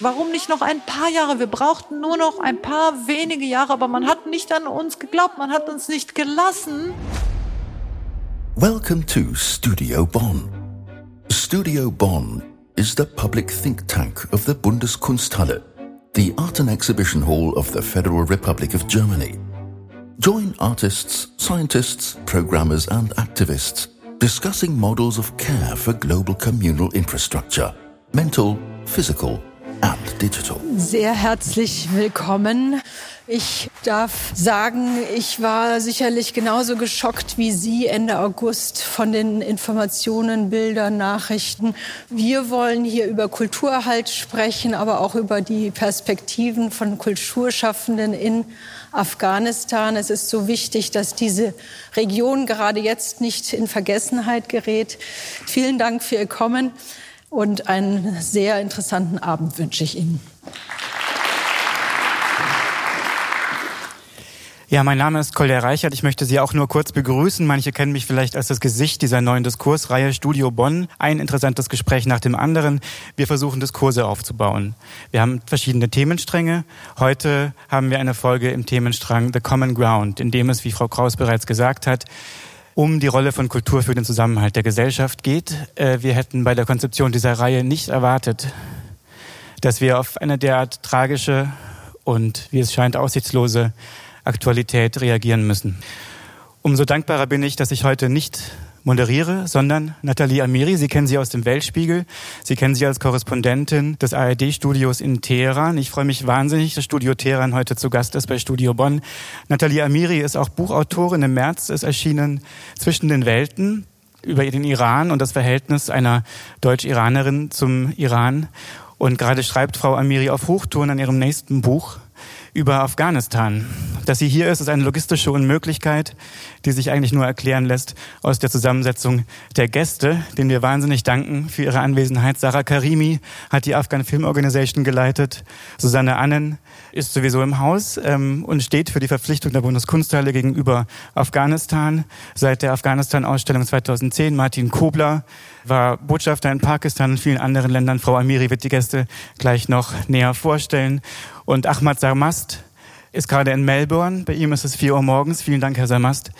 Warum nicht noch ein paar Jahre? Wir brauchten nur noch ein paar wenige Jahre, aber man hat nicht an uns geglaubt, man hat uns nicht gelassen. Welcome to Studio Bonn. Studio Bonn is the public think tank of the Bundeskunsthalle, the art and exhibition hall of the Federal Republic of Germany. Join artists, scientists, programmers and activists discussing models of care for global communal infrastructure, mental, physical and digital. Sehr herzlich willkommen. Ich darf sagen, ich war sicherlich genauso geschockt wie Sie Ende August von den Informationen, Bildern, Nachrichten. Wir wollen hier über Kulturerhalt sprechen, aber auch über die Perspektiven von Kulturschaffenden in Afghanistan. Es ist so wichtig, dass diese Region gerade jetzt nicht in Vergessenheit gerät. Vielen Dank für Ihr Kommen und einen sehr interessanten Abend wünsche ich Ihnen. Ja, mein Name ist Kolja Reichert. Ich möchte Sie auch nur kurz begrüßen. Manche kennen mich vielleicht als das Gesicht dieser neuen Diskursreihe Studio Bonn. Ein interessantes Gespräch nach dem anderen. Wir versuchen Diskurse aufzubauen. Wir haben verschiedene Themenstränge. Heute haben wir eine Folge im Themenstrang The Common Ground, in dem es, wie Frau Kraus bereits gesagt hat, um die Rolle von Kultur für den Zusammenhalt der Gesellschaft geht. Äh, wir hätten bei der Konzeption dieser Reihe nicht erwartet, dass wir auf eine derart tragische und, wie es scheint, aussichtslose Aktualität reagieren müssen. Umso dankbarer bin ich, dass ich heute nicht moderiere, sondern Nathalie Amiri. Sie kennen sie aus dem Weltspiegel. Sie kennen sie als Korrespondentin des ARD-Studios in Teheran. Ich freue mich wahnsinnig, dass Studio Teheran heute zu Gast ist bei Studio Bonn. Nathalie Amiri ist auch Buchautorin. Im März ist erschienen Zwischen den Welten über den Iran und das Verhältnis einer Deutsch-Iranerin zum Iran. Und gerade schreibt Frau Amiri auf Hochtouren an ihrem nächsten Buch über Afghanistan. Dass sie hier ist, ist eine logistische Unmöglichkeit, die sich eigentlich nur erklären lässt aus der Zusammensetzung der Gäste, denen wir wahnsinnig danken für ihre Anwesenheit. Sarah Karimi hat die Afghan Film Organization geleitet. Susanne Annen ist sowieso im Haus ähm, und steht für die Verpflichtung der Bundeskunsthalle gegenüber Afghanistan. Seit der Afghanistan-Ausstellung 2010 Martin Kobler war Botschafter in Pakistan und vielen anderen Ländern. Frau Amiri wird die Gäste gleich noch näher vorstellen. Und Ahmad Sarmast ist gerade in Melbourne. Bei ihm ist es vier Uhr morgens. Vielen Dank, Herr Sarmast,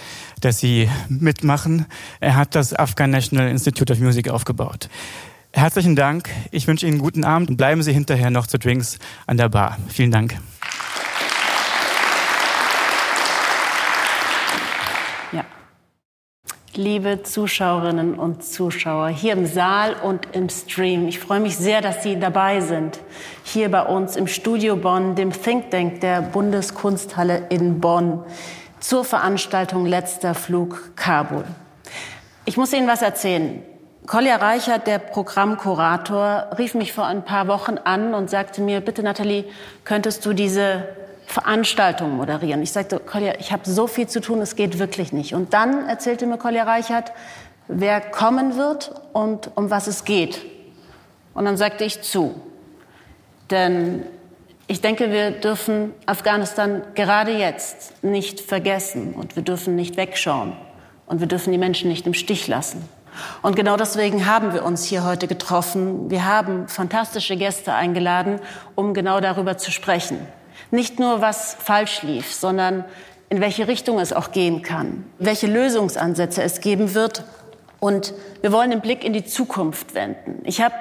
dass Sie mitmachen. Er hat das Afghan National Institute of Music aufgebaut. Herzlichen Dank. Ich wünsche Ihnen einen guten Abend und bleiben Sie hinterher noch zu Drinks an der Bar. Vielen Dank. Liebe Zuschauerinnen und Zuschauer hier im Saal und im Stream. Ich freue mich sehr, dass Sie dabei sind. Hier bei uns im Studio Bonn, dem Think Tank der Bundeskunsthalle in Bonn zur Veranstaltung Letzter Flug Kabul. Ich muss Ihnen was erzählen. Kolja Reichert, der Programmkurator, rief mich vor ein paar Wochen an und sagte mir, bitte Nathalie, könntest du diese Veranstaltungen moderieren. Ich sagte, Kolja, ich habe so viel zu tun, es geht wirklich nicht. Und dann erzählte mir Kolja Reichert, wer kommen wird und um was es geht. Und dann sagte ich zu. Denn ich denke, wir dürfen Afghanistan gerade jetzt nicht vergessen und wir dürfen nicht wegschauen und wir dürfen die Menschen nicht im Stich lassen. Und genau deswegen haben wir uns hier heute getroffen. Wir haben fantastische Gäste eingeladen, um genau darüber zu sprechen. Nicht nur, was falsch lief, sondern in welche Richtung es auch gehen kann, welche Lösungsansätze es geben wird. Und wir wollen den Blick in die Zukunft wenden. Ich habe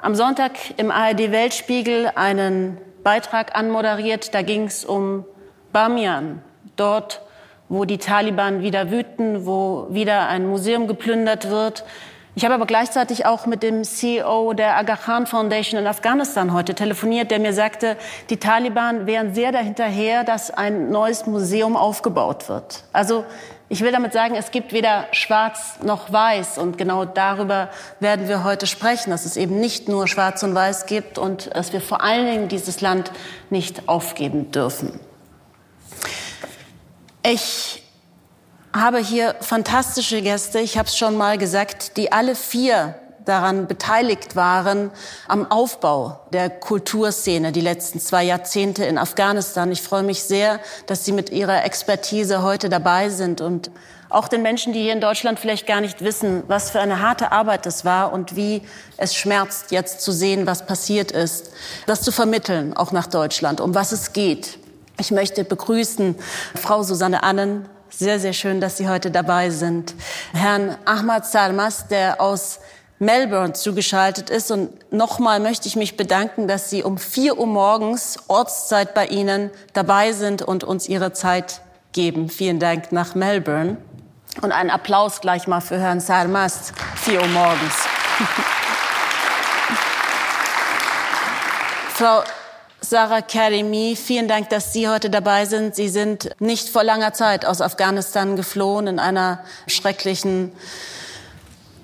am Sonntag im ARD Weltspiegel einen Beitrag anmoderiert. Da ging es um Bamian, dort, wo die Taliban wieder wüten, wo wieder ein Museum geplündert wird, ich habe aber gleichzeitig auch mit dem CEO der Aga Khan Foundation in Afghanistan heute telefoniert, der mir sagte, die Taliban wären sehr dahinterher, dass ein neues Museum aufgebaut wird. Also ich will damit sagen, es gibt weder schwarz noch weiß. Und genau darüber werden wir heute sprechen, dass es eben nicht nur schwarz und weiß gibt und dass wir vor allen Dingen dieses Land nicht aufgeben dürfen. Ich habe hier fantastische Gäste, ich habe es schon mal gesagt, die alle vier daran beteiligt waren am Aufbau der Kulturszene die letzten zwei Jahrzehnte in Afghanistan. Ich freue mich sehr, dass Sie mit Ihrer Expertise heute dabei sind und Auch den Menschen, die hier in Deutschland vielleicht gar nicht wissen, was für eine harte Arbeit das war und wie es schmerzt, jetzt zu sehen, was passiert ist. Das zu vermitteln, auch nach Deutschland, um was es geht. Ich möchte begrüßen Frau Susanne Annen. Sehr, sehr schön, dass Sie heute dabei sind. Herrn Ahmad Salmas, der aus Melbourne zugeschaltet ist. Und nochmal möchte ich mich bedanken, dass Sie um vier Uhr morgens Ortszeit bei Ihnen dabei sind und uns Ihre Zeit geben. Vielen Dank nach Melbourne. Und einen Applaus gleich mal für Herrn Salmas, vier Uhr morgens. Frau Sarah Karimi, vielen Dank, dass Sie heute dabei sind. Sie sind nicht vor langer Zeit aus Afghanistan geflohen in einer schrecklichen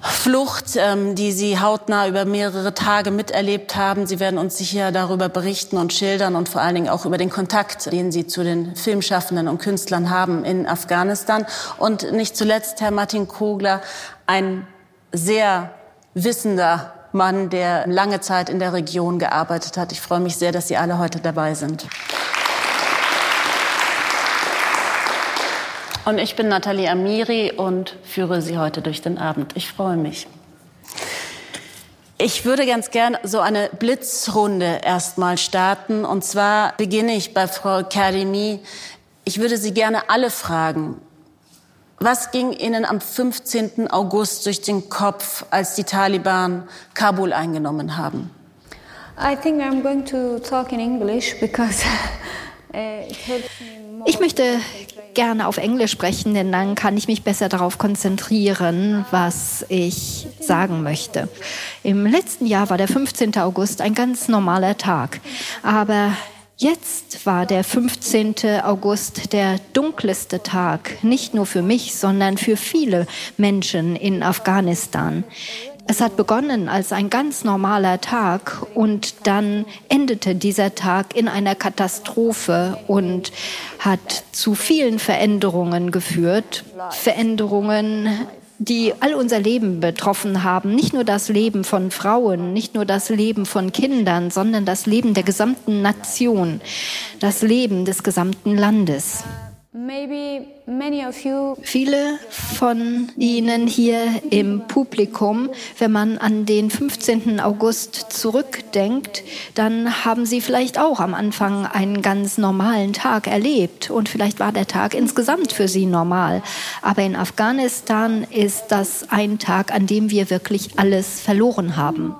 Flucht, ähm, die Sie hautnah über mehrere Tage miterlebt haben. Sie werden uns sicher darüber berichten und schildern und vor allen Dingen auch über den Kontakt, den Sie zu den Filmschaffenden und Künstlern haben in Afghanistan. Und nicht zuletzt Herr Martin Kogler, ein sehr wissender Mann, der lange Zeit in der Region gearbeitet hat. Ich freue mich sehr, dass Sie alle heute dabei sind. Und ich bin Nathalie Amiri und führe Sie heute durch den Abend. Ich freue mich. Ich würde ganz gern so eine Blitzrunde erstmal starten. Und zwar beginne ich bei Frau Karimi. Ich würde Sie gerne alle fragen, was ging Ihnen am 15. August durch den Kopf, als die Taliban Kabul eingenommen haben? I think I'm going to talk in English because ich möchte gerne auf Englisch sprechen, denn dann kann ich mich besser darauf konzentrieren, was ich sagen möchte. Im letzten Jahr war der 15. August ein ganz normaler Tag, aber Jetzt war der 15. August der dunkelste Tag, nicht nur für mich, sondern für viele Menschen in Afghanistan. Es hat begonnen als ein ganz normaler Tag und dann endete dieser Tag in einer Katastrophe und hat zu vielen Veränderungen geführt. Veränderungen, die all unser Leben betroffen haben. Nicht nur das Leben von Frauen, nicht nur das Leben von Kindern, sondern das Leben der gesamten Nation, das Leben des gesamten Landes. Viele von Ihnen hier im Publikum, wenn man an den 15. August zurückdenkt, dann haben Sie vielleicht auch am Anfang einen ganz normalen Tag erlebt und vielleicht war der Tag insgesamt für Sie normal. Aber in Afghanistan ist das ein Tag, an dem wir wirklich alles verloren haben.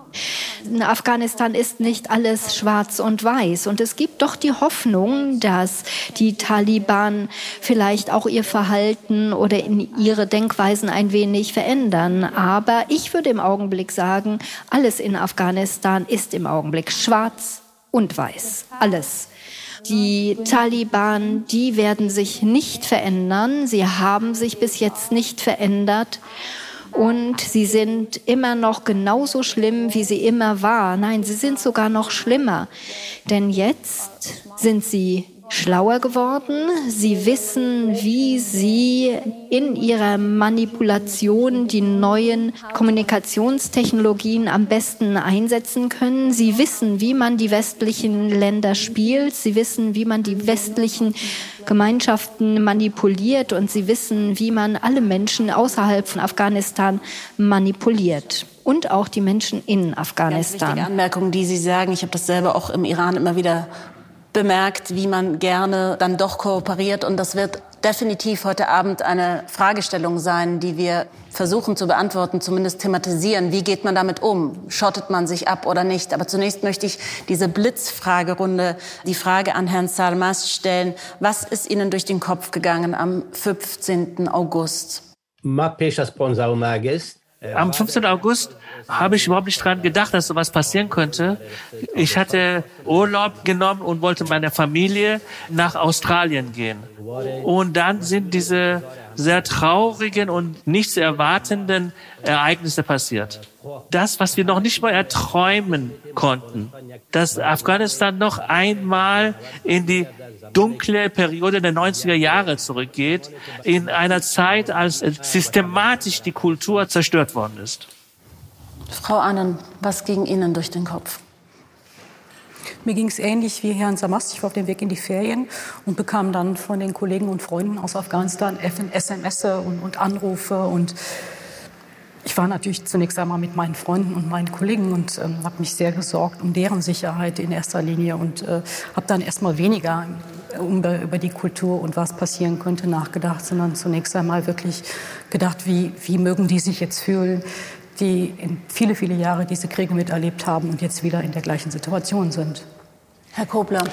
In Afghanistan ist nicht alles schwarz und weiß und es gibt doch die Hoffnung, dass die Taliban vielleicht auch ihr Verhalten oder in ihre Denkweisen ein wenig verändern. Aber ich würde im Augenblick sagen, alles in Afghanistan ist im Augenblick schwarz und weiß. Alles. Die Taliban, die werden sich nicht verändern. Sie haben sich bis jetzt nicht verändert. Und sie sind immer noch genauso schlimm, wie sie immer war. Nein, sie sind sogar noch schlimmer. Denn jetzt sind sie schlauer geworden. Sie wissen, wie sie in ihrer Manipulation die neuen Kommunikationstechnologien am besten einsetzen können. Sie wissen, wie man die westlichen Länder spielt. Sie wissen, wie man die westlichen Gemeinschaften manipuliert und sie wissen, wie man alle Menschen außerhalb von Afghanistan manipuliert und auch die Menschen in Afghanistan. Ganz wichtige Anmerkung, die Sie sagen. Ich habe das selber auch im Iran immer wieder bemerkt, wie man gerne dann doch kooperiert. Und das wird definitiv heute Abend eine Fragestellung sein, die wir versuchen zu beantworten, zumindest thematisieren. Wie geht man damit um? Schottet man sich ab oder nicht? Aber zunächst möchte ich diese Blitzfragerunde, die Frage an Herrn Sarmas stellen. Was ist Ihnen durch den Kopf gegangen am 15. August? Am 15. August habe ich überhaupt nicht dran gedacht, dass sowas passieren könnte. Ich hatte Urlaub genommen und wollte meiner Familie nach Australien gehen. Und dann sind diese sehr traurigen und nichts erwartenden Ereignisse passiert. Das, was wir noch nicht mal erträumen konnten, dass Afghanistan noch einmal in die dunkle Periode der 90er Jahre zurückgeht, in einer Zeit, als systematisch die Kultur zerstört worden ist. Frau Annen, was ging Ihnen durch den Kopf? Mir ging es ähnlich wie Herrn Samast. Ich war auf dem Weg in die Ferien und bekam dann von den Kollegen und Freunden aus Afghanistan SMS und, und Anrufe und ich war natürlich zunächst einmal mit meinen Freunden und meinen Kollegen und ähm, habe mich sehr gesorgt um deren Sicherheit in erster Linie und äh, habe dann erstmal weniger um, über die Kultur und was passieren könnte nachgedacht, sondern zunächst einmal wirklich gedacht, wie, wie mögen die sich jetzt fühlen, die in viele, viele Jahre diese Kriege miterlebt haben und jetzt wieder in der gleichen Situation sind. Herr Kobler.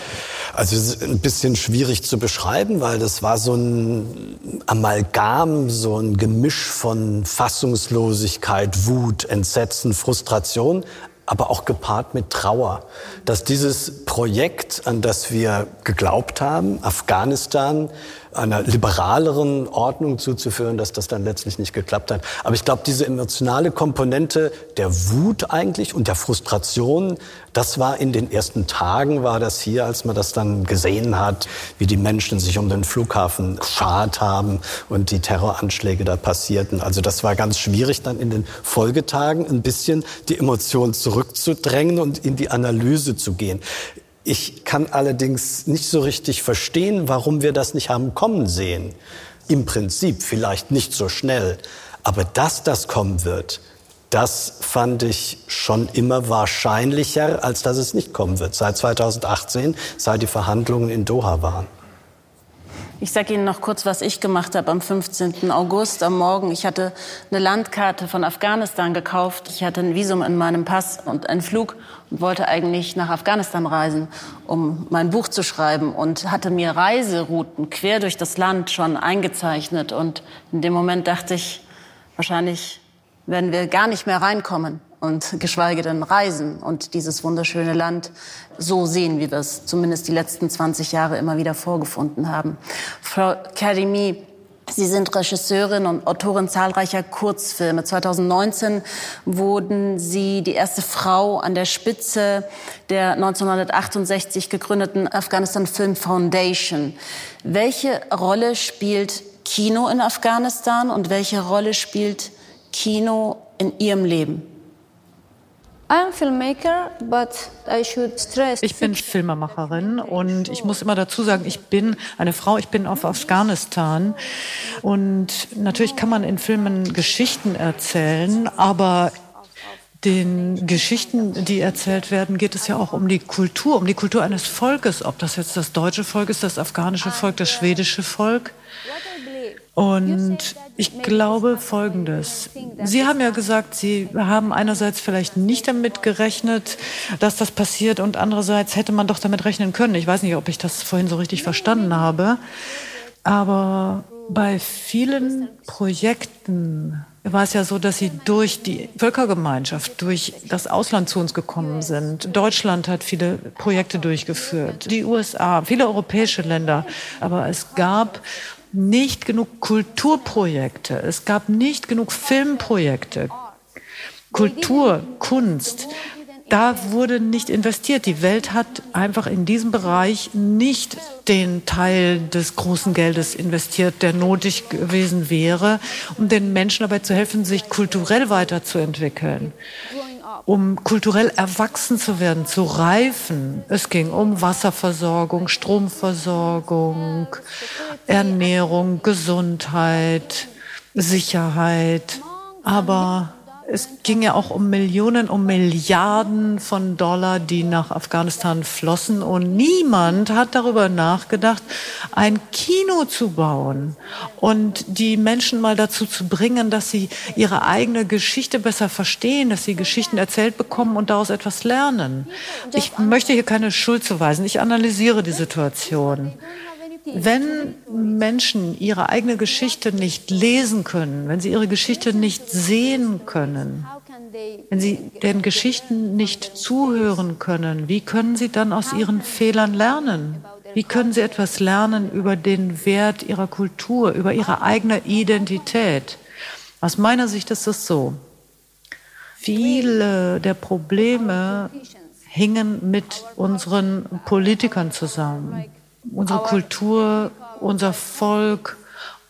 Also es ist ein bisschen schwierig zu beschreiben, weil das war so ein Amalgam, so ein Gemisch von Fassungslosigkeit, Wut, Entsetzen, Frustration, aber auch gepaart mit Trauer, dass dieses Projekt, an das wir geglaubt haben, Afghanistan, einer liberaleren Ordnung zuzuführen, dass das dann letztlich nicht geklappt hat. Aber ich glaube, diese emotionale Komponente der Wut eigentlich und der Frustration, das war in den ersten Tagen, war das hier, als man das dann gesehen hat, wie die Menschen sich um den Flughafen geschart haben und die Terroranschläge da passierten. Also das war ganz schwierig, dann in den Folgetagen ein bisschen die Emotionen zurückzudrängen und in die Analyse zu gehen. Ich kann allerdings nicht so richtig verstehen, warum wir das nicht haben kommen sehen. Im Prinzip vielleicht nicht so schnell. Aber dass das kommen wird, das fand ich schon immer wahrscheinlicher, als dass es nicht kommen wird. Seit 2018, seit die Verhandlungen in Doha waren. Ich sage Ihnen noch kurz, was ich gemacht habe am 15. August am Morgen. Ich hatte eine Landkarte von Afghanistan gekauft. Ich hatte ein Visum in meinem Pass und einen Flug und wollte eigentlich nach Afghanistan reisen, um mein Buch zu schreiben und hatte mir Reiserouten quer durch das Land schon eingezeichnet. Und in dem Moment dachte ich, wahrscheinlich werden wir gar nicht mehr reinkommen und geschweige denn reisen und dieses wunderschöne Land so sehen, wie wir es zumindest die letzten 20 Jahre immer wieder vorgefunden haben. Frau Karimi, Sie sind Regisseurin und Autorin zahlreicher Kurzfilme. 2019 wurden Sie die erste Frau an der Spitze der 1968 gegründeten Afghanistan Film Foundation. Welche Rolle spielt Kino in Afghanistan und welche Rolle spielt Kino in Ihrem Leben? Ich bin Filmemacherin und ich muss immer dazu sagen, ich bin eine Frau, ich bin auf Afghanistan und natürlich kann man in Filmen Geschichten erzählen, aber den Geschichten, die erzählt werden, geht es ja auch um die Kultur, um die Kultur eines Volkes, ob das jetzt das deutsche Volk ist, das afghanische Volk, das schwedische Volk. Und ich glaube Folgendes. Sie haben ja gesagt, Sie haben einerseits vielleicht nicht damit gerechnet, dass das passiert und andererseits hätte man doch damit rechnen können. Ich weiß nicht, ob ich das vorhin so richtig verstanden habe. Aber bei vielen Projekten war es ja so, dass sie durch die Völkergemeinschaft, durch das Ausland zu uns gekommen sind. Deutschland hat viele Projekte durchgeführt, die USA, viele europäische Länder. Aber es gab nicht genug Kulturprojekte, es gab nicht genug Filmprojekte, Kultur, Kunst. Da wurde nicht investiert. Die Welt hat einfach in diesem Bereich nicht den Teil des großen Geldes investiert, der nötig gewesen wäre, um den Menschen dabei zu helfen, sich kulturell weiterzuentwickeln um kulturell erwachsen zu werden, zu reifen. Es ging um Wasserversorgung, Stromversorgung, Ernährung, Gesundheit, Sicherheit. Aber es ging ja auch um Millionen, um Milliarden von Dollar, die nach Afghanistan flossen. Und niemand hat darüber nachgedacht, ein Kino zu bauen und die Menschen mal dazu zu bringen, dass sie ihre eigene Geschichte besser verstehen, dass sie Geschichten erzählt bekommen und daraus etwas lernen. Ich möchte hier keine Schuld zuweisen. Ich analysiere die Situation. Wenn Menschen ihre eigene Geschichte nicht lesen können, wenn sie ihre Geschichte nicht sehen können, wenn sie den Geschichten nicht zuhören können, wie können sie dann aus ihren Fehlern lernen? Wie können sie etwas lernen über den Wert ihrer Kultur, über ihre eigene Identität? Aus meiner Sicht ist es so. Viele der Probleme hingen mit unseren Politikern zusammen unsere Kultur, unser Volk,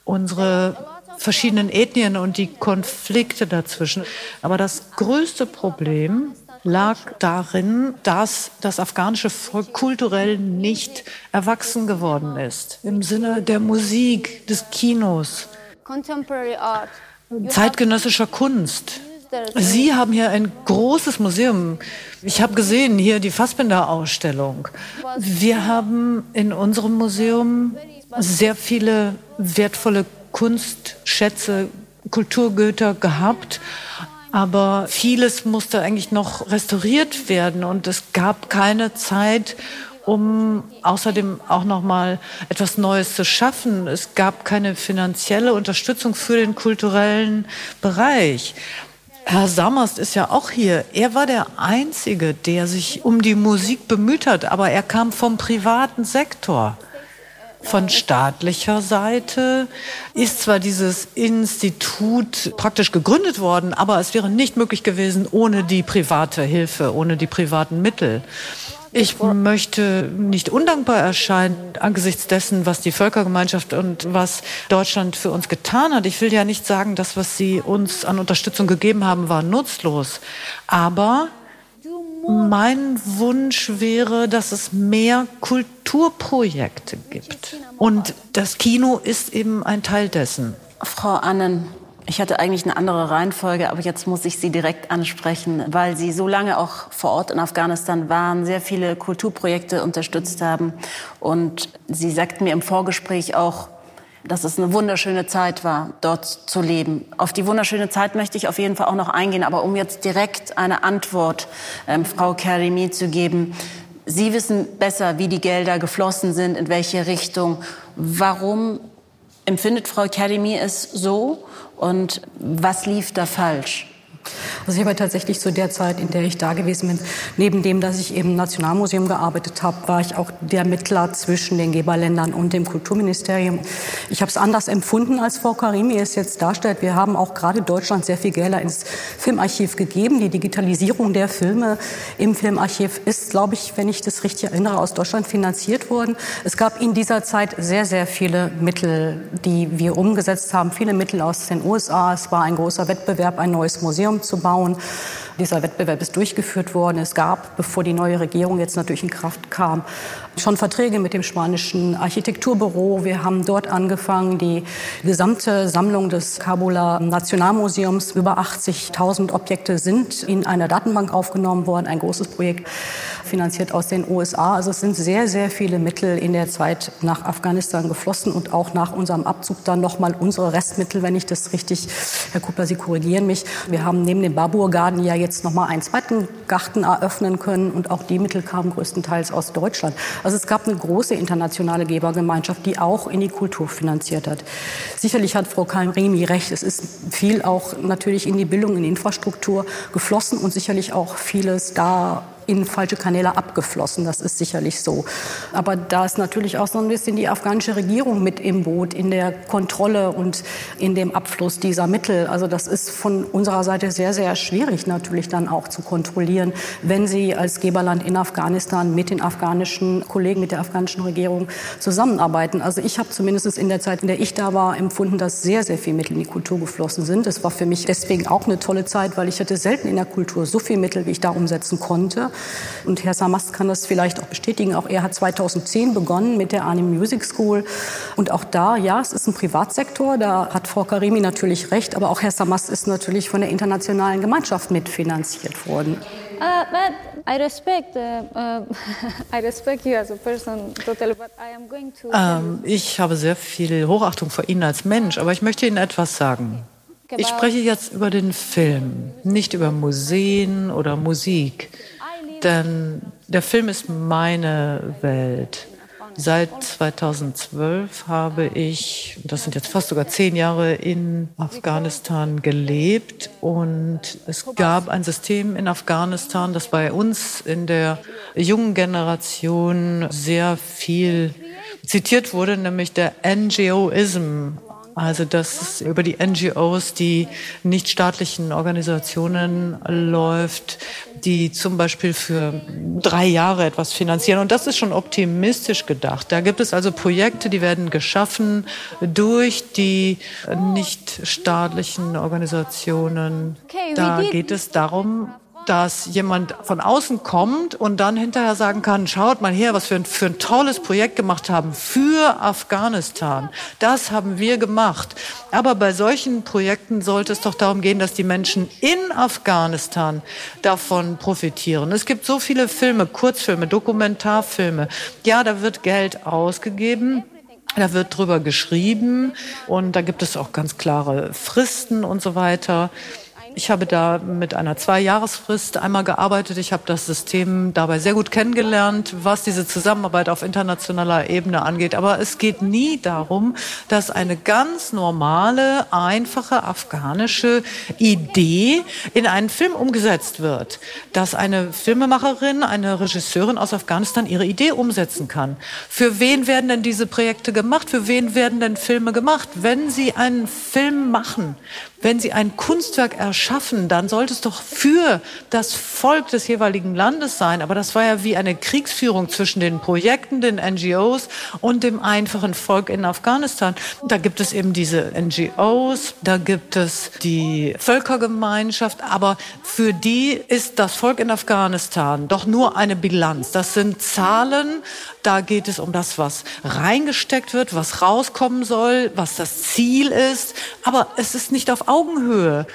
unsere verschiedenen Ethnien und die Konflikte dazwischen. Aber das größte Problem lag darin, dass das afghanische Volk kulturell nicht erwachsen geworden ist. Im Sinne der Musik, des Kinos, zeitgenössischer Kunst. Sie haben hier ein großes Museum. Ich habe gesehen hier die Fassbinder-Ausstellung. Wir haben in unserem Museum sehr viele wertvolle Kunstschätze, Kulturgüter gehabt. Aber vieles musste eigentlich noch restauriert werden und es gab keine Zeit, um außerdem auch noch mal etwas Neues zu schaffen. Es gab keine finanzielle Unterstützung für den kulturellen Bereich. Herr Sammerst ist ja auch hier. Er war der Einzige, der sich um die Musik bemüht hat, aber er kam vom privaten Sektor. Von staatlicher Seite ist zwar dieses Institut praktisch gegründet worden, aber es wäre nicht möglich gewesen ohne die private Hilfe, ohne die privaten Mittel. Ich möchte nicht undankbar erscheinen angesichts dessen, was die Völkergemeinschaft und was Deutschland für uns getan hat. Ich will ja nicht sagen, dass was sie uns an Unterstützung gegeben haben, war nutzlos. Aber mein Wunsch wäre, dass es mehr Kulturprojekte gibt. Und das Kino ist eben ein Teil dessen. Frau Annen, ich hatte eigentlich eine andere Reihenfolge, aber jetzt muss ich Sie direkt ansprechen, weil Sie so lange auch vor Ort in Afghanistan waren, sehr viele Kulturprojekte unterstützt haben. Und Sie sagten mir im Vorgespräch auch, dass es eine wunderschöne Zeit war, dort zu leben. Auf die wunderschöne Zeit möchte ich auf jeden Fall auch noch eingehen. Aber um jetzt direkt eine Antwort, ähm, Frau Karimi, zu geben. Sie wissen besser, wie die Gelder geflossen sind, in welche Richtung. Warum empfindet Frau Karimi es so und was lief da falsch? Also ich habe tatsächlich zu der Zeit, in der ich da gewesen bin, neben dem, dass ich im Nationalmuseum gearbeitet habe, war ich auch der Mittler zwischen den Geberländern und dem Kulturministerium. Ich habe es anders empfunden, als Frau Karimi es jetzt darstellt. Wir haben auch gerade Deutschland sehr viel Gelder ins Filmarchiv gegeben. Die Digitalisierung der Filme im Filmarchiv ist, glaube ich, wenn ich das richtig erinnere, aus Deutschland finanziert worden. Es gab in dieser Zeit sehr, sehr viele Mittel, die wir umgesetzt haben. Viele Mittel aus den USA. Es war ein großer Wettbewerb, ein neues Museum zu bauen. Dieser Wettbewerb ist durchgeführt worden. Es gab, bevor die neue Regierung jetzt natürlich in Kraft kam, schon Verträge mit dem spanischen Architekturbüro. Wir haben dort angefangen, die gesamte Sammlung des Kabuler Nationalmuseums, über 80.000 Objekte sind in einer Datenbank aufgenommen worden. Ein großes Projekt finanziert aus den USA. Also es sind sehr, sehr viele Mittel in der Zeit nach Afghanistan geflossen und auch nach unserem Abzug dann nochmal unsere Restmittel, wenn ich das richtig, Herr Kuppler, Sie korrigieren mich. Wir haben neben dem Babur Garden ja jetzt nochmal einen zweiten Garten eröffnen können und auch die Mittel kamen größtenteils aus Deutschland. Also es gab eine große internationale Gebergemeinschaft, die auch in die Kultur finanziert hat. Sicherlich hat Frau Kalmremi recht, es ist viel auch natürlich in die Bildung, in die Infrastruktur geflossen und sicherlich auch vieles da in falsche Kanäle abgeflossen. Das ist sicherlich so. Aber da ist natürlich auch so ein bisschen die afghanische Regierung mit im Boot in der Kontrolle und in dem Abfluss dieser Mittel. Also das ist von unserer Seite sehr, sehr schwierig natürlich dann auch zu kontrollieren, wenn Sie als Geberland in Afghanistan mit den afghanischen Kollegen, mit der afghanischen Regierung zusammenarbeiten. Also ich habe zumindest in der Zeit, in der ich da war, empfunden, dass sehr, sehr viel Mittel in die Kultur geflossen sind. Es war für mich deswegen auch eine tolle Zeit, weil ich hatte selten in der Kultur so viel Mittel, wie ich da umsetzen konnte. Und Herr Samast kann das vielleicht auch bestätigen. Auch er hat 2010 begonnen mit der Arnim Music School. Und auch da, ja, es ist ein Privatsektor. Da hat Frau Karimi natürlich recht. Aber auch Herr Samast ist natürlich von der internationalen Gemeinschaft mitfinanziert worden. Uh, but I respect, uh, uh, I respect you as a person totally, but I am going to. Ähm, ich habe sehr viel Hochachtung vor Ihnen als Mensch, aber ich möchte Ihnen etwas sagen. Ich spreche jetzt über den Film, nicht über Museen oder Musik denn der Film ist meine Welt. Seit 2012 habe ich, das sind jetzt fast sogar zehn Jahre, in Afghanistan gelebt. Und es gab ein System in Afghanistan, das bei uns in der jungen Generation sehr viel zitiert wurde, nämlich der NGOism, also dass es über die NGOs, die nichtstaatlichen Organisationen läuft, die zum Beispiel für drei Jahre etwas finanzieren. Und das ist schon optimistisch gedacht. Da gibt es also Projekte, die werden geschaffen durch die nichtstaatlichen Organisationen. Da geht es darum, dass jemand von außen kommt und dann hinterher sagen kann, schaut mal her, was wir für ein tolles Projekt gemacht haben für Afghanistan. Das haben wir gemacht. Aber bei solchen Projekten sollte es doch darum gehen, dass die Menschen in Afghanistan davon profitieren. Es gibt so viele Filme, Kurzfilme, Dokumentarfilme. Ja, da wird Geld ausgegeben. Da wird drüber geschrieben und da gibt es auch ganz klare Fristen und so weiter. Ich habe da mit einer Zwei-Jahresfrist einmal gearbeitet. Ich habe das System dabei sehr gut kennengelernt, was diese Zusammenarbeit auf internationaler Ebene angeht. Aber es geht nie darum, dass eine ganz normale, einfache afghanische Idee in einen Film umgesetzt wird. Dass eine Filmemacherin, eine Regisseurin aus Afghanistan ihre Idee umsetzen kann. Für wen werden denn diese Projekte gemacht? Für wen werden denn Filme gemacht? Wenn Sie einen Film machen, wenn Sie ein Kunstwerk erschaffen, dann sollte es doch für das Volk des jeweiligen Landes sein. Aber das war ja wie eine Kriegsführung zwischen den Projekten, den NGOs und dem einfachen Volk in Afghanistan. Da gibt es eben diese NGOs, da gibt es die Völkergemeinschaft, aber für die ist das Volk in Afghanistan doch nur eine Bilanz. Das sind Zahlen, da geht es um das, was reingesteckt wird, was rauskommen soll, was das Ziel ist. Aber es ist nicht auf Augenhöhe.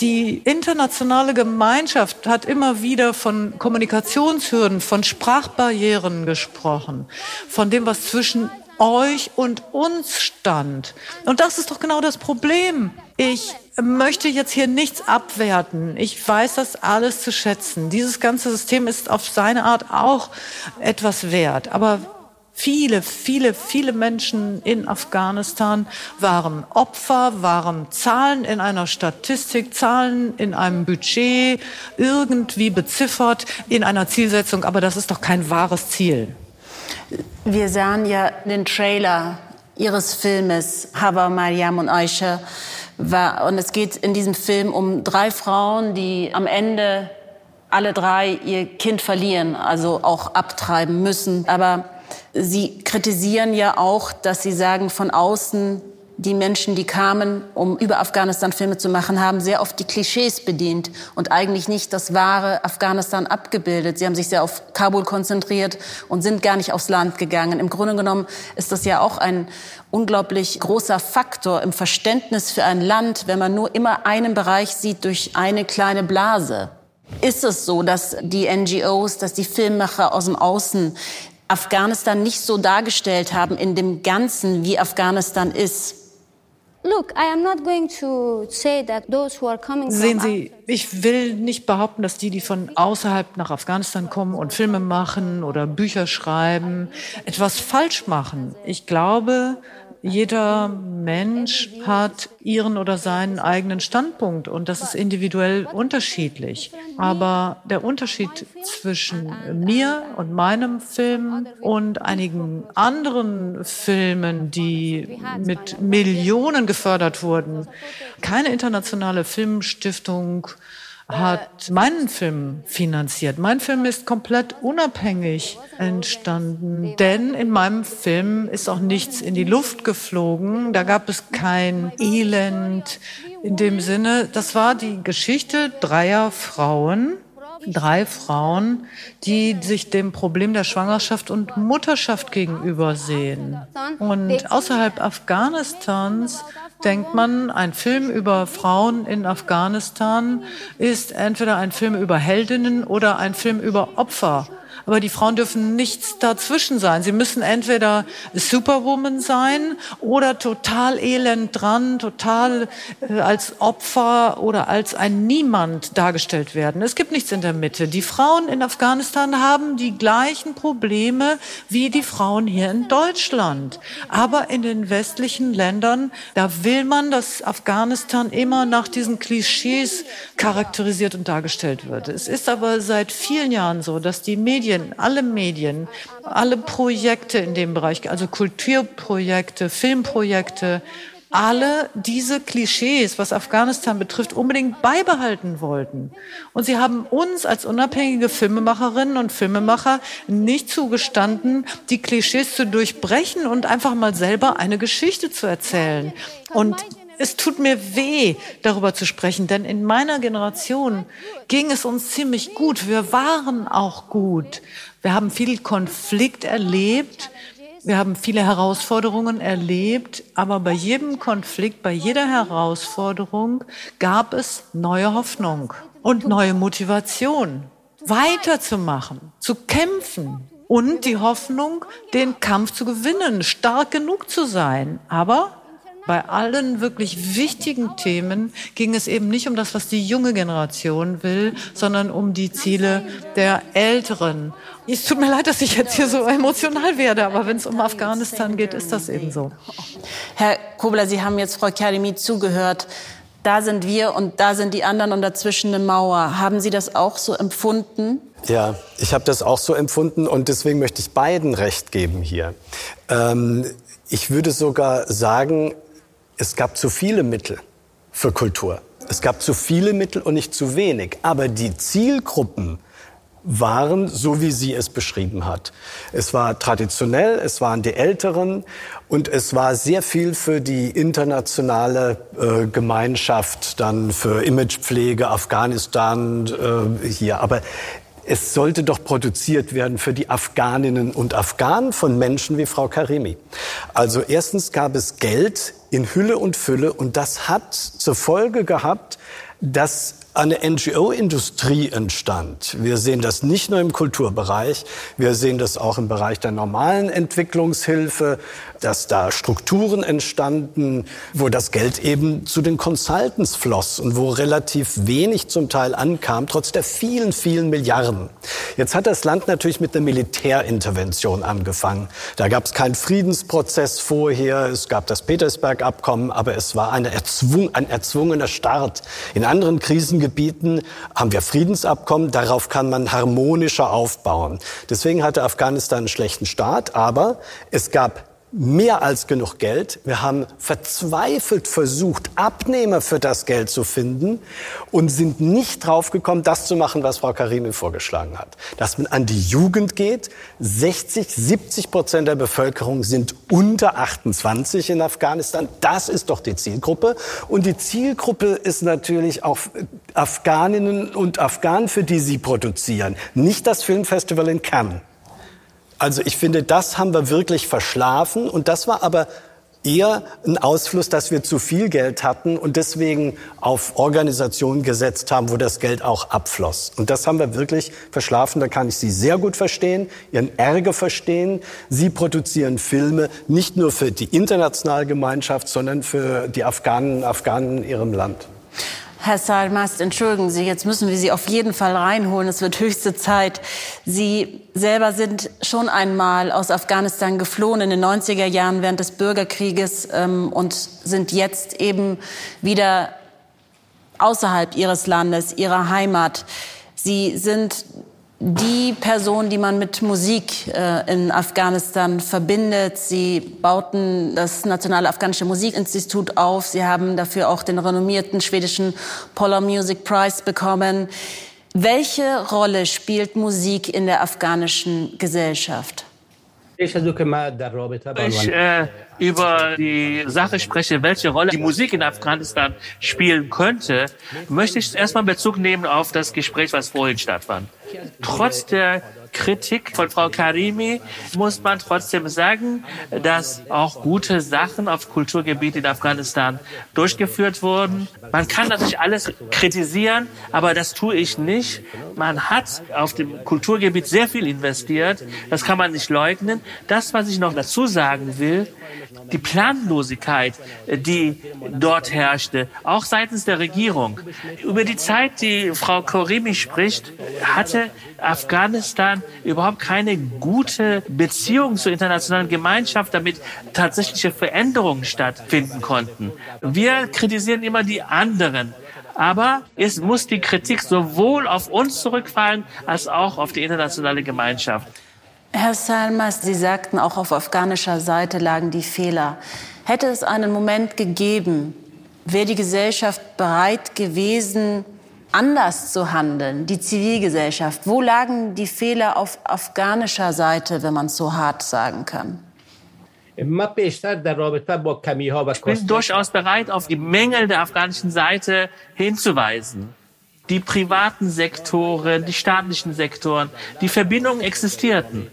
Die internationale Gemeinschaft hat immer wieder von Kommunikationshürden, von Sprachbarrieren gesprochen, von dem, was zwischen euch und uns stand. Und das ist doch genau das Problem. Ich möchte jetzt hier nichts abwerten. Ich weiß das alles zu schätzen. Dieses ganze System ist auf seine Art auch etwas wert. Aber viele, viele, viele Menschen in Afghanistan waren Opfer, waren Zahlen in einer Statistik, Zahlen in einem Budget, irgendwie beziffert in einer Zielsetzung. Aber das ist doch kein wahres Ziel. Wir sahen ja den Trailer Ihres Filmes Hava, Mariam und Aisha und es geht in diesem Film um drei Frauen, die am Ende alle drei ihr Kind verlieren, also auch abtreiben müssen. Aber sie kritisieren ja auch, dass sie sagen, von außen die Menschen, die kamen, um über Afghanistan Filme zu machen, haben sehr oft die Klischees bedient und eigentlich nicht das wahre Afghanistan abgebildet. Sie haben sich sehr auf Kabul konzentriert und sind gar nicht aufs Land gegangen. Im Grunde genommen ist das ja auch ein unglaublich großer Faktor im Verständnis für ein Land, wenn man nur immer einen Bereich sieht durch eine kleine Blase. Ist es so, dass die NGOs, dass die Filmemacher aus dem Außen Afghanistan nicht so dargestellt haben in dem Ganzen, wie Afghanistan ist? Sehen Sie, ich will nicht behaupten, dass die, die von außerhalb nach Afghanistan kommen und Filme machen oder Bücher schreiben, etwas falsch machen. Ich glaube, jeder Mensch hat ihren oder seinen eigenen Standpunkt und das ist individuell unterschiedlich. Aber der Unterschied zwischen mir und meinem Film und einigen anderen Filmen, die mit Millionen gefördert wurden, keine internationale Filmstiftung hat meinen Film finanziert. Mein Film ist komplett unabhängig entstanden, denn in meinem Film ist auch nichts in die Luft geflogen. Da gab es kein Elend in dem Sinne. Das war die Geschichte dreier Frauen, drei Frauen, die sich dem Problem der Schwangerschaft und Mutterschaft gegenüber sehen. Und außerhalb Afghanistans denkt man, ein Film über Frauen in Afghanistan ist entweder ein Film über Heldinnen oder ein Film über Opfer aber die Frauen dürfen nichts dazwischen sein. Sie müssen entweder Superwoman sein oder total elend dran, total äh, als Opfer oder als ein Niemand dargestellt werden. Es gibt nichts in der Mitte. Die Frauen in Afghanistan haben die gleichen Probleme wie die Frauen hier in Deutschland. Aber in den westlichen Ländern, da will man, dass Afghanistan immer nach diesen Klischees charakterisiert und dargestellt wird. Es ist aber seit vielen Jahren so, dass die Medien Medien, alle Medien, alle Projekte in dem Bereich, also Kulturprojekte, Filmprojekte, alle diese Klischees, was Afghanistan betrifft, unbedingt beibehalten wollten. Und sie haben uns als unabhängige Filmemacherinnen und Filmemacher nicht zugestanden, die Klischees zu durchbrechen und einfach mal selber eine Geschichte zu erzählen. Und es tut mir weh, darüber zu sprechen, denn in meiner Generation ging es uns ziemlich gut. Wir waren auch gut. Wir haben viel Konflikt erlebt. Wir haben viele Herausforderungen erlebt, aber bei jedem Konflikt, bei jeder Herausforderung gab es neue Hoffnung und neue Motivation, weiterzumachen, zu kämpfen und die Hoffnung, den Kampf zu gewinnen, stark genug zu sein. Aber bei allen wirklich wichtigen Themen ging es eben nicht um das, was die junge Generation will, sondern um die Ziele der Älteren. Es tut mir leid, dass ich jetzt hier so emotional werde, aber wenn es um Afghanistan geht, ist das eben so. Herr Kobler, Sie haben jetzt Frau Karimi zugehört. Da sind wir und da sind die anderen und dazwischen eine Mauer. Haben Sie das auch so empfunden? Ja, ich habe das auch so empfunden und deswegen möchte ich beiden recht geben hier. Ähm, ich würde sogar sagen, es gab zu viele Mittel für Kultur. Es gab zu viele Mittel und nicht zu wenig. Aber die Zielgruppen waren so, wie sie es beschrieben hat. Es war traditionell, es waren die Älteren und es war sehr viel für die internationale äh, Gemeinschaft, dann für Imagepflege, Afghanistan äh, hier. Aber es sollte doch produziert werden für die Afghaninnen und Afghanen von Menschen wie Frau Karimi. Also erstens gab es Geld in Hülle und Fülle und das hat zur Folge gehabt, dass eine NGO-Industrie entstand. Wir sehen das nicht nur im Kulturbereich, wir sehen das auch im Bereich der normalen Entwicklungshilfe, dass da Strukturen entstanden, wo das Geld eben zu den Consultants floss und wo relativ wenig zum Teil ankam, trotz der vielen, vielen Milliarden. Jetzt hat das Land natürlich mit einer Militärintervention angefangen. Da gab es keinen Friedensprozess vorher, es gab das Petersberg-Abkommen, aber es war erzwung, ein erzwungener Start. In anderen Krisengebieten haben wir Friedensabkommen, darauf kann man harmonischer aufbauen. Deswegen hatte Afghanistan einen schlechten Start, aber es gab mehr als genug Geld. Wir haben verzweifelt versucht, Abnehmer für das Geld zu finden und sind nicht draufgekommen, das zu machen, was Frau Karimi vorgeschlagen hat. Dass man an die Jugend geht. 60, 70 Prozent der Bevölkerung sind unter 28 in Afghanistan. Das ist doch die Zielgruppe. Und die Zielgruppe ist natürlich auch Afghaninnen und Afghanen, für die sie produzieren. Nicht das Filmfestival in Cannes. Also ich finde, das haben wir wirklich verschlafen und das war aber eher ein Ausfluss, dass wir zu viel Geld hatten und deswegen auf Organisationen gesetzt haben, wo das Geld auch abfloss. Und das haben wir wirklich verschlafen. Da kann ich Sie sehr gut verstehen, Ihren Ärger verstehen. Sie produzieren Filme nicht nur für die internationale Gemeinschaft, sondern für die Afghanen Afghanen in ihrem Land. Herr Salmast, entschuldigen Sie, jetzt müssen wir Sie auf jeden Fall reinholen. Es wird höchste Zeit. Sie selber sind schon einmal aus Afghanistan geflohen in den 90er Jahren während des Bürgerkrieges ähm, und sind jetzt eben wieder außerhalb Ihres Landes, Ihrer Heimat. Sie sind die Person, die man mit Musik äh, in Afghanistan verbindet. Sie bauten das Nationale Afghanische Musikinstitut auf. Sie haben dafür auch den renommierten schwedischen Polar Music Prize bekommen. Welche Rolle spielt Musik in der afghanischen Gesellschaft? Ich äh, über die Sache spreche, welche Rolle die Musik in Afghanistan spielen könnte, möchte ich erstmal Bezug nehmen auf das Gespräch, was vorhin stattfand. Trotz der Kritik von Frau Karimi muss man trotzdem sagen, dass auch gute Sachen auf Kulturgebiet in Afghanistan durchgeführt wurden. Man kann natürlich alles kritisieren, aber das tue ich nicht. Man hat auf dem Kulturgebiet sehr viel investiert. Das kann man nicht leugnen. Das, was ich noch dazu sagen will, die Planlosigkeit, die dort herrschte, auch seitens der Regierung. Über die Zeit, die Frau Korimi spricht, hatte Afghanistan überhaupt keine gute Beziehung zur internationalen Gemeinschaft, damit tatsächliche Veränderungen stattfinden konnten. Wir kritisieren immer die anderen. Aber es muss die Kritik sowohl auf uns zurückfallen als auch auf die internationale Gemeinschaft. Herr Salmas, Sie sagten, auch auf afghanischer Seite lagen die Fehler. Hätte es einen Moment gegeben, wäre die Gesellschaft bereit gewesen, anders zu handeln, die Zivilgesellschaft? Wo lagen die Fehler auf afghanischer Seite, wenn man es so hart sagen kann? Ich bin durchaus bereit, auf die Mängel der afghanischen Seite hinzuweisen. Die privaten Sektoren, die staatlichen Sektoren, die Verbindungen existierten.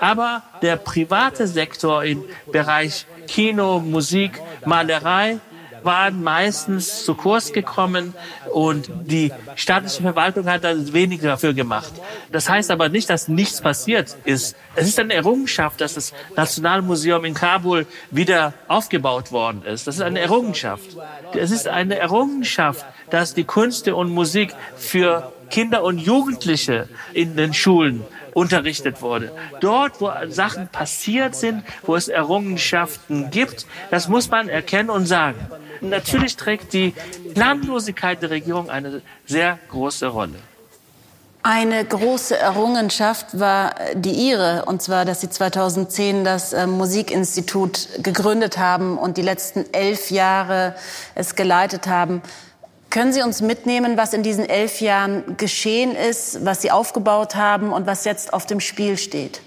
Aber der private Sektor im Bereich Kino, Musik, Malerei waren meistens zu Kurs gekommen und die staatliche Verwaltung hat da weniger dafür gemacht. Das heißt aber nicht, dass nichts passiert ist. Es ist eine Errungenschaft, dass das Nationalmuseum in Kabul wieder aufgebaut worden ist. Das ist eine Errungenschaft. Es ist eine Errungenschaft, dass die Künste und Musik für Kinder und Jugendliche in den Schulen unterrichtet wurde. Dort, wo Sachen passiert sind, wo es Errungenschaften gibt, das muss man erkennen und sagen. Natürlich trägt die Planlosigkeit der Regierung eine sehr große Rolle. Eine große Errungenschaft war die Ihre, und zwar, dass Sie 2010 das äh, Musikinstitut gegründet haben und die letzten elf Jahre es geleitet haben. Können Sie uns mitnehmen, was in diesen elf Jahren geschehen ist, was Sie aufgebaut haben und was jetzt auf dem Spiel steht?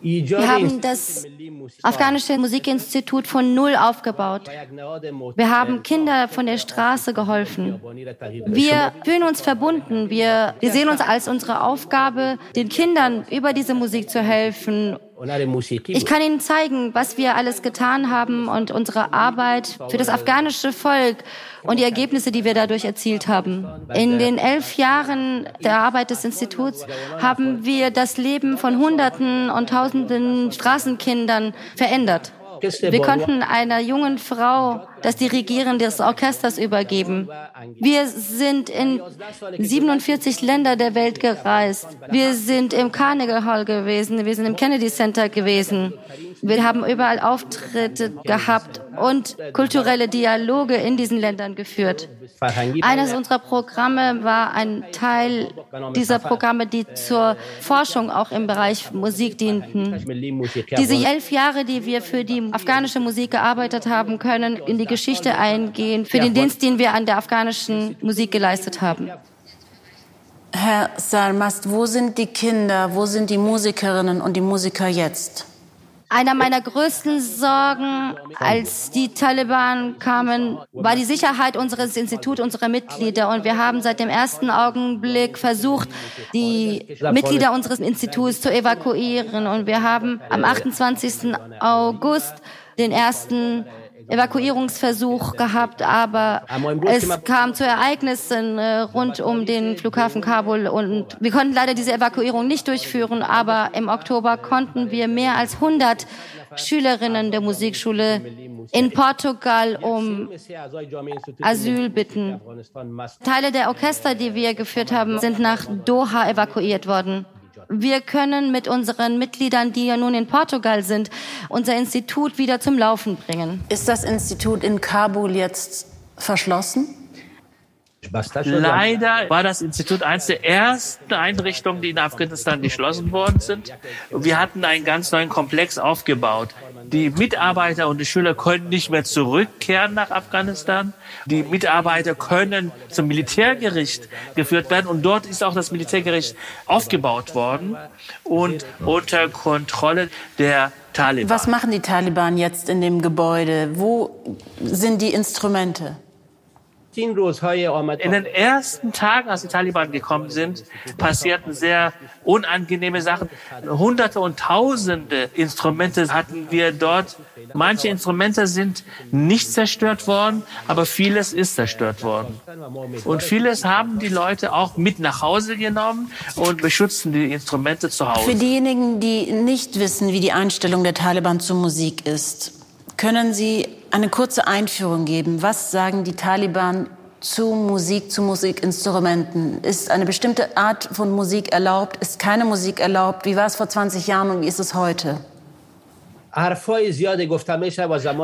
Wir haben das afghanische Musikinstitut von Null aufgebaut. Wir haben Kinder von der Straße geholfen. Wir fühlen uns verbunden. Wir, wir sehen uns als unsere Aufgabe, den Kindern über diese Musik zu helfen ich kann Ihnen zeigen, was wir alles getan haben und unsere Arbeit für das afghanische Volk und die Ergebnisse, die wir dadurch erzielt haben. In den elf Jahren der Arbeit des Instituts haben wir das Leben von Hunderten und Tausenden Straßenkindern verändert. Wir konnten einer jungen Frau das Dirigieren des Orchesters übergeben. Wir sind in 47 Länder der Welt gereist. Wir sind im Carnegie Hall gewesen. Wir sind im Kennedy Center gewesen. Wir haben überall Auftritte gehabt und kulturelle Dialoge in diesen Ländern geführt. Eines unserer Programme war ein Teil dieser Programme, die zur Forschung auch im Bereich Musik dienten. Diese elf Jahre, die wir für die afghanische Musik gearbeitet haben, können in die Geschichte eingehen, für den Dienst, den wir an der afghanischen Musik geleistet haben. Herr Salmast, wo sind die Kinder, wo sind die Musikerinnen und die Musiker jetzt? Einer meiner größten Sorgen, als die Taliban kamen, war die Sicherheit unseres Instituts, unserer Mitglieder. Und wir haben seit dem ersten Augenblick versucht, die Mitglieder unseres Instituts zu evakuieren. Und wir haben am 28. August den ersten Evakuierungsversuch gehabt, aber es kam zu Ereignissen äh, rund um den Flughafen Kabul und wir konnten leider diese Evakuierung nicht durchführen, aber im Oktober konnten wir mehr als 100 Schülerinnen der Musikschule in Portugal um Asyl bitten. Teile der Orchester, die wir geführt haben, sind nach Doha evakuiert worden. Wir können mit unseren Mitgliedern, die ja nun in Portugal sind, unser Institut wieder zum Laufen bringen. Ist das Institut in Kabul jetzt verschlossen? Leider war das Institut eines der ersten Einrichtungen, die in Afghanistan geschlossen worden sind. Wir hatten einen ganz neuen Komplex aufgebaut. Die Mitarbeiter und die Schüler können nicht mehr zurückkehren nach Afghanistan. Die Mitarbeiter können zum Militärgericht geführt werden und dort ist auch das Militärgericht aufgebaut worden und unter Kontrolle der Taliban. Was machen die Taliban jetzt in dem Gebäude? Wo sind die Instrumente? In den ersten Tagen, als die Taliban gekommen sind, passierten sehr unangenehme Sachen. Hunderte und Tausende Instrumente hatten wir dort. Manche Instrumente sind nicht zerstört worden, aber vieles ist zerstört worden. Und vieles haben die Leute auch mit nach Hause genommen und beschützen die Instrumente zu Hause. Für diejenigen, die nicht wissen, wie die Einstellung der Taliban zur Musik ist, können Sie eine kurze Einführung geben? Was sagen die Taliban zu Musik, zu Musikinstrumenten? Ist eine bestimmte Art von Musik erlaubt? Ist keine Musik erlaubt? Wie war es vor 20 Jahren und wie ist es heute?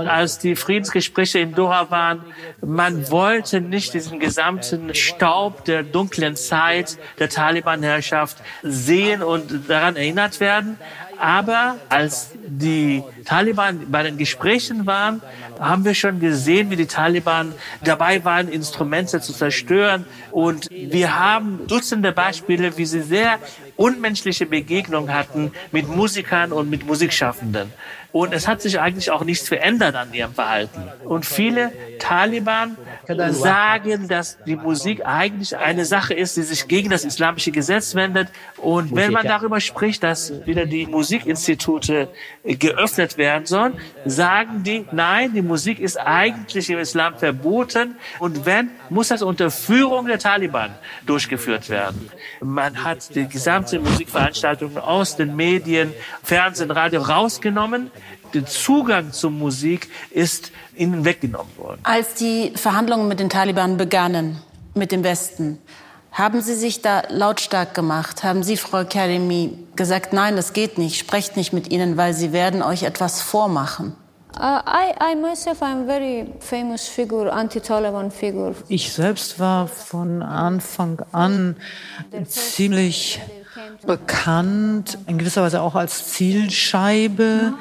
Als die Friedensgespräche in Doha waren, man wollte nicht diesen gesamten Staub der dunklen Zeit der Taliban-Herrschaft sehen und daran erinnert werden. Aber als die Taliban bei den Gesprächen waren, haben wir schon gesehen, wie die Taliban dabei waren, Instrumente zu zerstören. Und wir haben Dutzende Beispiele, wie sie sehr unmenschliche Begegnungen hatten mit Musikern und mit Musikschaffenden. Und es hat sich eigentlich auch nichts verändert an ihrem Verhalten. Und viele Taliban sagen, dass die Musik eigentlich eine Sache ist, die sich gegen das islamische Gesetz wendet. Und wenn man darüber spricht, dass wieder die Musikinstitute geöffnet werden sollen, sagen die, nein, die Musik ist eigentlich im Islam verboten. Und wenn, muss das unter Führung der Taliban durchgeführt werden. Man hat die gesamte Musikveranstaltung aus den Medien, Fernsehen, Radio rausgenommen der Zugang zur Musik ist ihnen weggenommen worden. Als die Verhandlungen mit den Taliban begannen, mit dem Westen, haben Sie sich da lautstark gemacht? Haben Sie, Frau Karimi, gesagt, nein, das geht nicht, sprecht nicht mit ihnen, weil sie werden euch etwas vormachen? Uh, I, I myself, I'm very famous figure, anti-Taliban figure. Ich selbst war von Anfang an ziemlich bekannt, in gewisser Weise auch als Zielscheibe.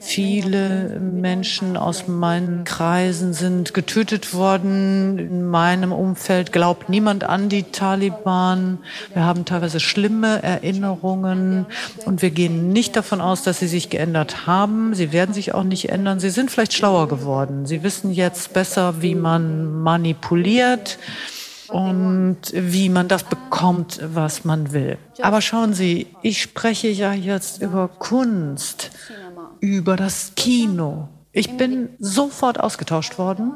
Viele Menschen aus meinen Kreisen sind getötet worden. In meinem Umfeld glaubt niemand an die Taliban. Wir haben teilweise schlimme Erinnerungen und wir gehen nicht davon aus, dass sie sich geändert haben. Sie werden sich auch nicht ändern. Sie sind vielleicht schlauer geworden. Sie wissen jetzt besser, wie man manipuliert und wie man das bekommt, was man will. Aber schauen Sie, ich spreche ja jetzt über Kunst, über das Kino. Ich bin sofort ausgetauscht worden.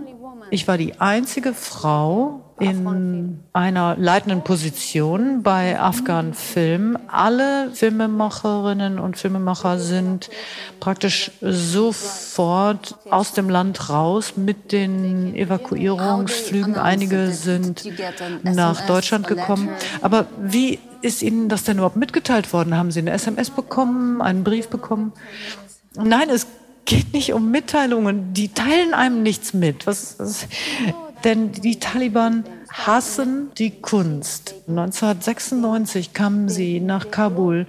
Ich war die einzige Frau in einer leitenden Position bei Afghan Film. Alle Filmemacherinnen und Filmemacher sind praktisch sofort aus dem Land raus mit den Evakuierungsflügen. Einige sind nach Deutschland gekommen. Aber wie ist Ihnen das denn überhaupt mitgeteilt worden? Haben Sie eine SMS bekommen, einen Brief bekommen? Nein, es geht nicht um Mitteilungen. Die teilen einem nichts mit. Was, was denn die Taliban hassen die Kunst. 1996 kamen sie nach Kabul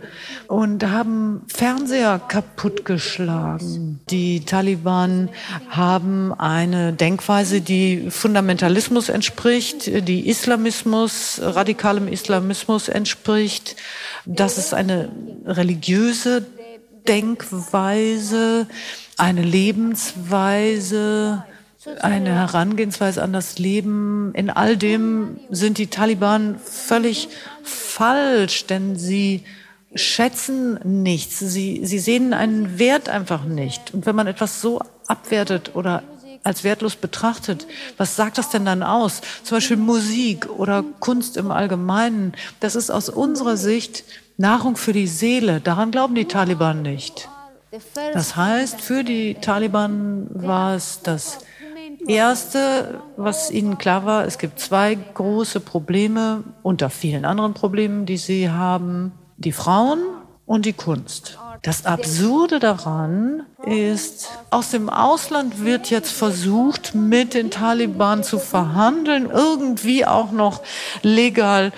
und haben Fernseher kaputtgeschlagen. Die Taliban haben eine Denkweise, die Fundamentalismus entspricht, die Islamismus, radikalem Islamismus entspricht. Das ist eine religiöse Denkweise, eine Lebensweise, eine Herangehensweise an das Leben. In all dem sind die Taliban völlig falsch, denn sie schätzen nichts. Sie, sie sehen einen Wert einfach nicht. Und wenn man etwas so abwertet oder als wertlos betrachtet, was sagt das denn dann aus? Zum Beispiel Musik oder Kunst im Allgemeinen. Das ist aus unserer Sicht Nahrung für die Seele. Daran glauben die Taliban nicht. Das heißt, für die Taliban war es das Erste, was ihnen klar war, es gibt zwei große Probleme unter vielen anderen Problemen, die sie haben. Die Frauen und die Kunst. Das Absurde daran ist, aus dem Ausland wird jetzt versucht, mit den Taliban zu verhandeln, irgendwie auch noch legal.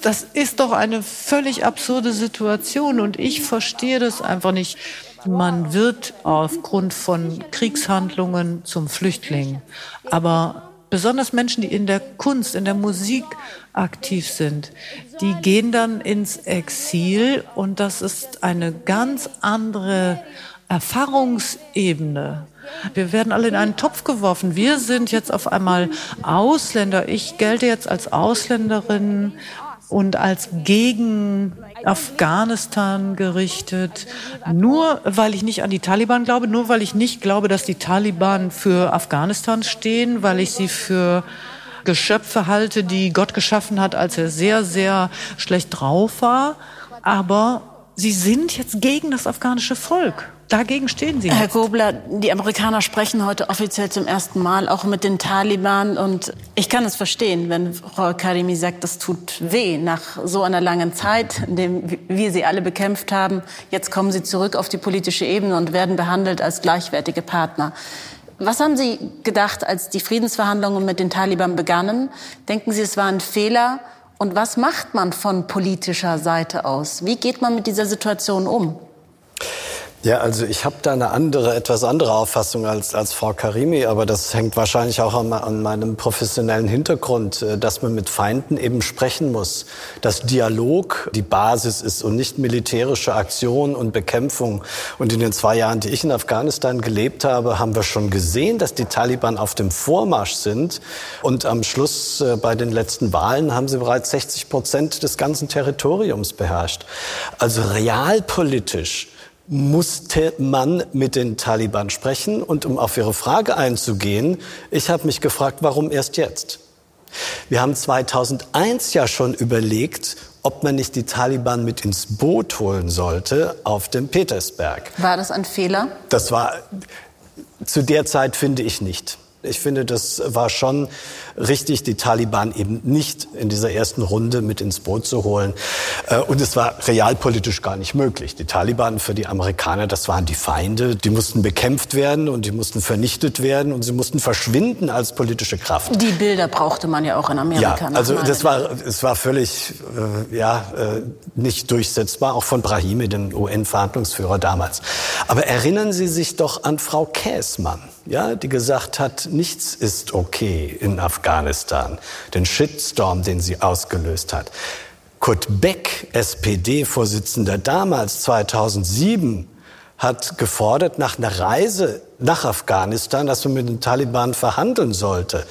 Das ist doch eine völlig absurde Situation und ich verstehe das einfach nicht. Man wird aufgrund von Kriegshandlungen zum Flüchtling. Aber besonders Menschen, die in der Kunst, in der Musik aktiv sind, die gehen dann ins Exil und das ist eine ganz andere Erfahrungsebene. Wir werden alle in einen Topf geworfen. Wir sind jetzt auf einmal Ausländer. Ich gelte jetzt als Ausländerin und als gegen Afghanistan gerichtet, nur weil ich nicht an die Taliban glaube, nur weil ich nicht glaube, dass die Taliban für Afghanistan stehen, weil ich sie für Geschöpfe halte, die Gott geschaffen hat, als er sehr, sehr schlecht drauf war. Aber sie sind jetzt gegen das afghanische Volk. Dagegen stehen Sie. Herr Gobler, die Amerikaner sprechen heute offiziell zum ersten Mal auch mit den Taliban. Und ich kann es verstehen, wenn Frau Karimi sagt, das tut weh nach so einer langen Zeit, in dem wir sie alle bekämpft haben. Jetzt kommen sie zurück auf die politische Ebene und werden behandelt als gleichwertige Partner. Was haben Sie gedacht, als die Friedensverhandlungen mit den Taliban begannen? Denken Sie, es war ein Fehler? Und was macht man von politischer Seite aus? Wie geht man mit dieser Situation um? Ja, also ich habe da eine andere, etwas andere Auffassung als, als Frau Karimi, aber das hängt wahrscheinlich auch an, an, meinem professionellen Hintergrund, äh, dass man mit Feinden eben sprechen muss, dass Dialog die Basis ist und nicht militärische Aktion und Bekämpfung. Und in den zwei Jahren, die ich in Afghanistan gelebt habe, haben wir schon gesehen, dass die Taliban auf dem Vormarsch sind. Und am Schluss äh, bei den letzten Wahlen haben sie bereits 60 Prozent des ganzen Territoriums beherrscht. Also realpolitisch musste man mit den Taliban sprechen. Und um auf Ihre Frage einzugehen, ich habe mich gefragt, warum erst jetzt? Wir haben 2001 ja schon überlegt, ob man nicht die Taliban mit ins Boot holen sollte auf dem Petersberg. War das ein Fehler? Das war zu der Zeit finde ich nicht. Ich finde, das war schon richtig, die Taliban eben nicht in dieser ersten Runde mit ins Boot zu holen. Äh, und es war realpolitisch gar nicht möglich. Die Taliban für die Amerikaner, das waren die Feinde. Die mussten bekämpft werden und die mussten vernichtet werden und sie mussten verschwinden als politische Kraft. Die Bilder brauchte man ja auch in Amerika. Ja, also das war, es war völlig äh, ja, äh, nicht durchsetzbar, auch von Brahimi, dem UN-Verhandlungsführer damals. Aber erinnern Sie sich doch an Frau Käßmann ja, die gesagt hat, nichts ist okay in Afghanistan, den Shitstorm, den sie ausgelöst hat. Kurt Beck, SPD-Vorsitzender damals 2007, hat gefordert nach einer Reise nach Afghanistan, dass man mit den Taliban verhandeln sollte.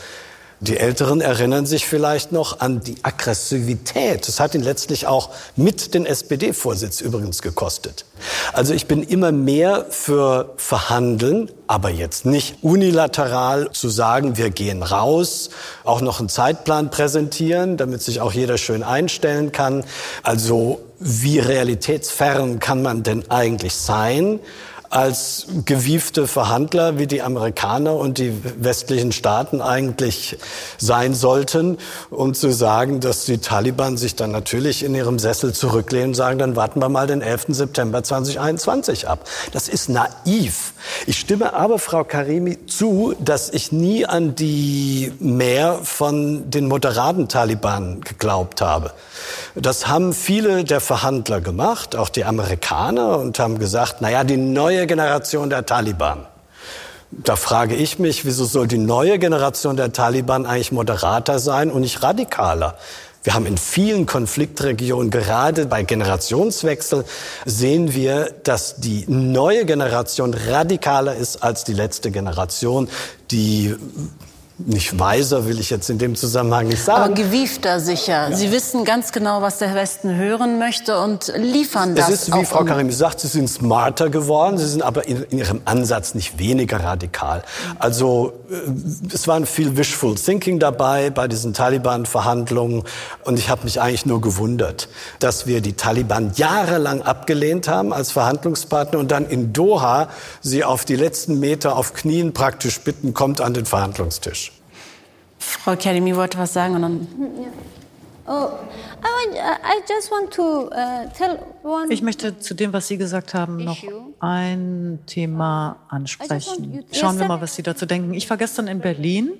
Die Älteren erinnern sich vielleicht noch an die Aggressivität. Das hat ihn letztlich auch mit den SPD-Vorsitz übrigens gekostet. Also ich bin immer mehr für Verhandeln, aber jetzt nicht unilateral zu sagen, wir gehen raus, auch noch einen Zeitplan präsentieren, damit sich auch jeder schön einstellen kann. Also wie realitätsfern kann man denn eigentlich sein? Als gewiefte Verhandler, wie die Amerikaner und die westlichen Staaten eigentlich sein sollten, um zu sagen, dass die Taliban sich dann natürlich in ihrem Sessel zurücklehnen und sagen, dann warten wir mal den 11. September 2021 ab. Das ist naiv. Ich stimme aber Frau Karimi zu, dass ich nie an die Mehr von den moderaten Taliban geglaubt habe. Das haben viele der Verhandler gemacht, auch die Amerikaner, und haben gesagt, na ja, die neue neue Generation der Taliban. Da frage ich mich, wieso soll die neue Generation der Taliban eigentlich moderater sein und nicht radikaler? Wir haben in vielen Konfliktregionen, gerade bei Generationswechsel, sehen wir, dass die neue Generation radikaler ist als die letzte Generation, die nicht weiser will ich jetzt in dem Zusammenhang nicht sagen. Aber gewiefter sicher. Ja. Sie wissen ganz genau, was der Westen hören möchte und liefern das. Es ist, wie Frau Karim sagt, Sie sind smarter geworden, Sie sind aber in, in, Ihrem Ansatz nicht weniger radikal. Also äh, es war viel Wishful Thinking dabei bei diesen Taliban-Verhandlungen und ich habe mich eigentlich nur gewundert, dass wir die Taliban jahrelang abgelehnt haben als Verhandlungspartner und dann in Doha sie auf die letzten Meter auf Knien praktisch bitten, kommt an den Verhandlungstisch. Frau Kerimi wollte was sagen und dann. Ich möchte zu dem, was Sie gesagt haben, noch ein Thema ansprechen. Schauen wir mal, was Sie dazu denken. Ich war gestern in Berlin.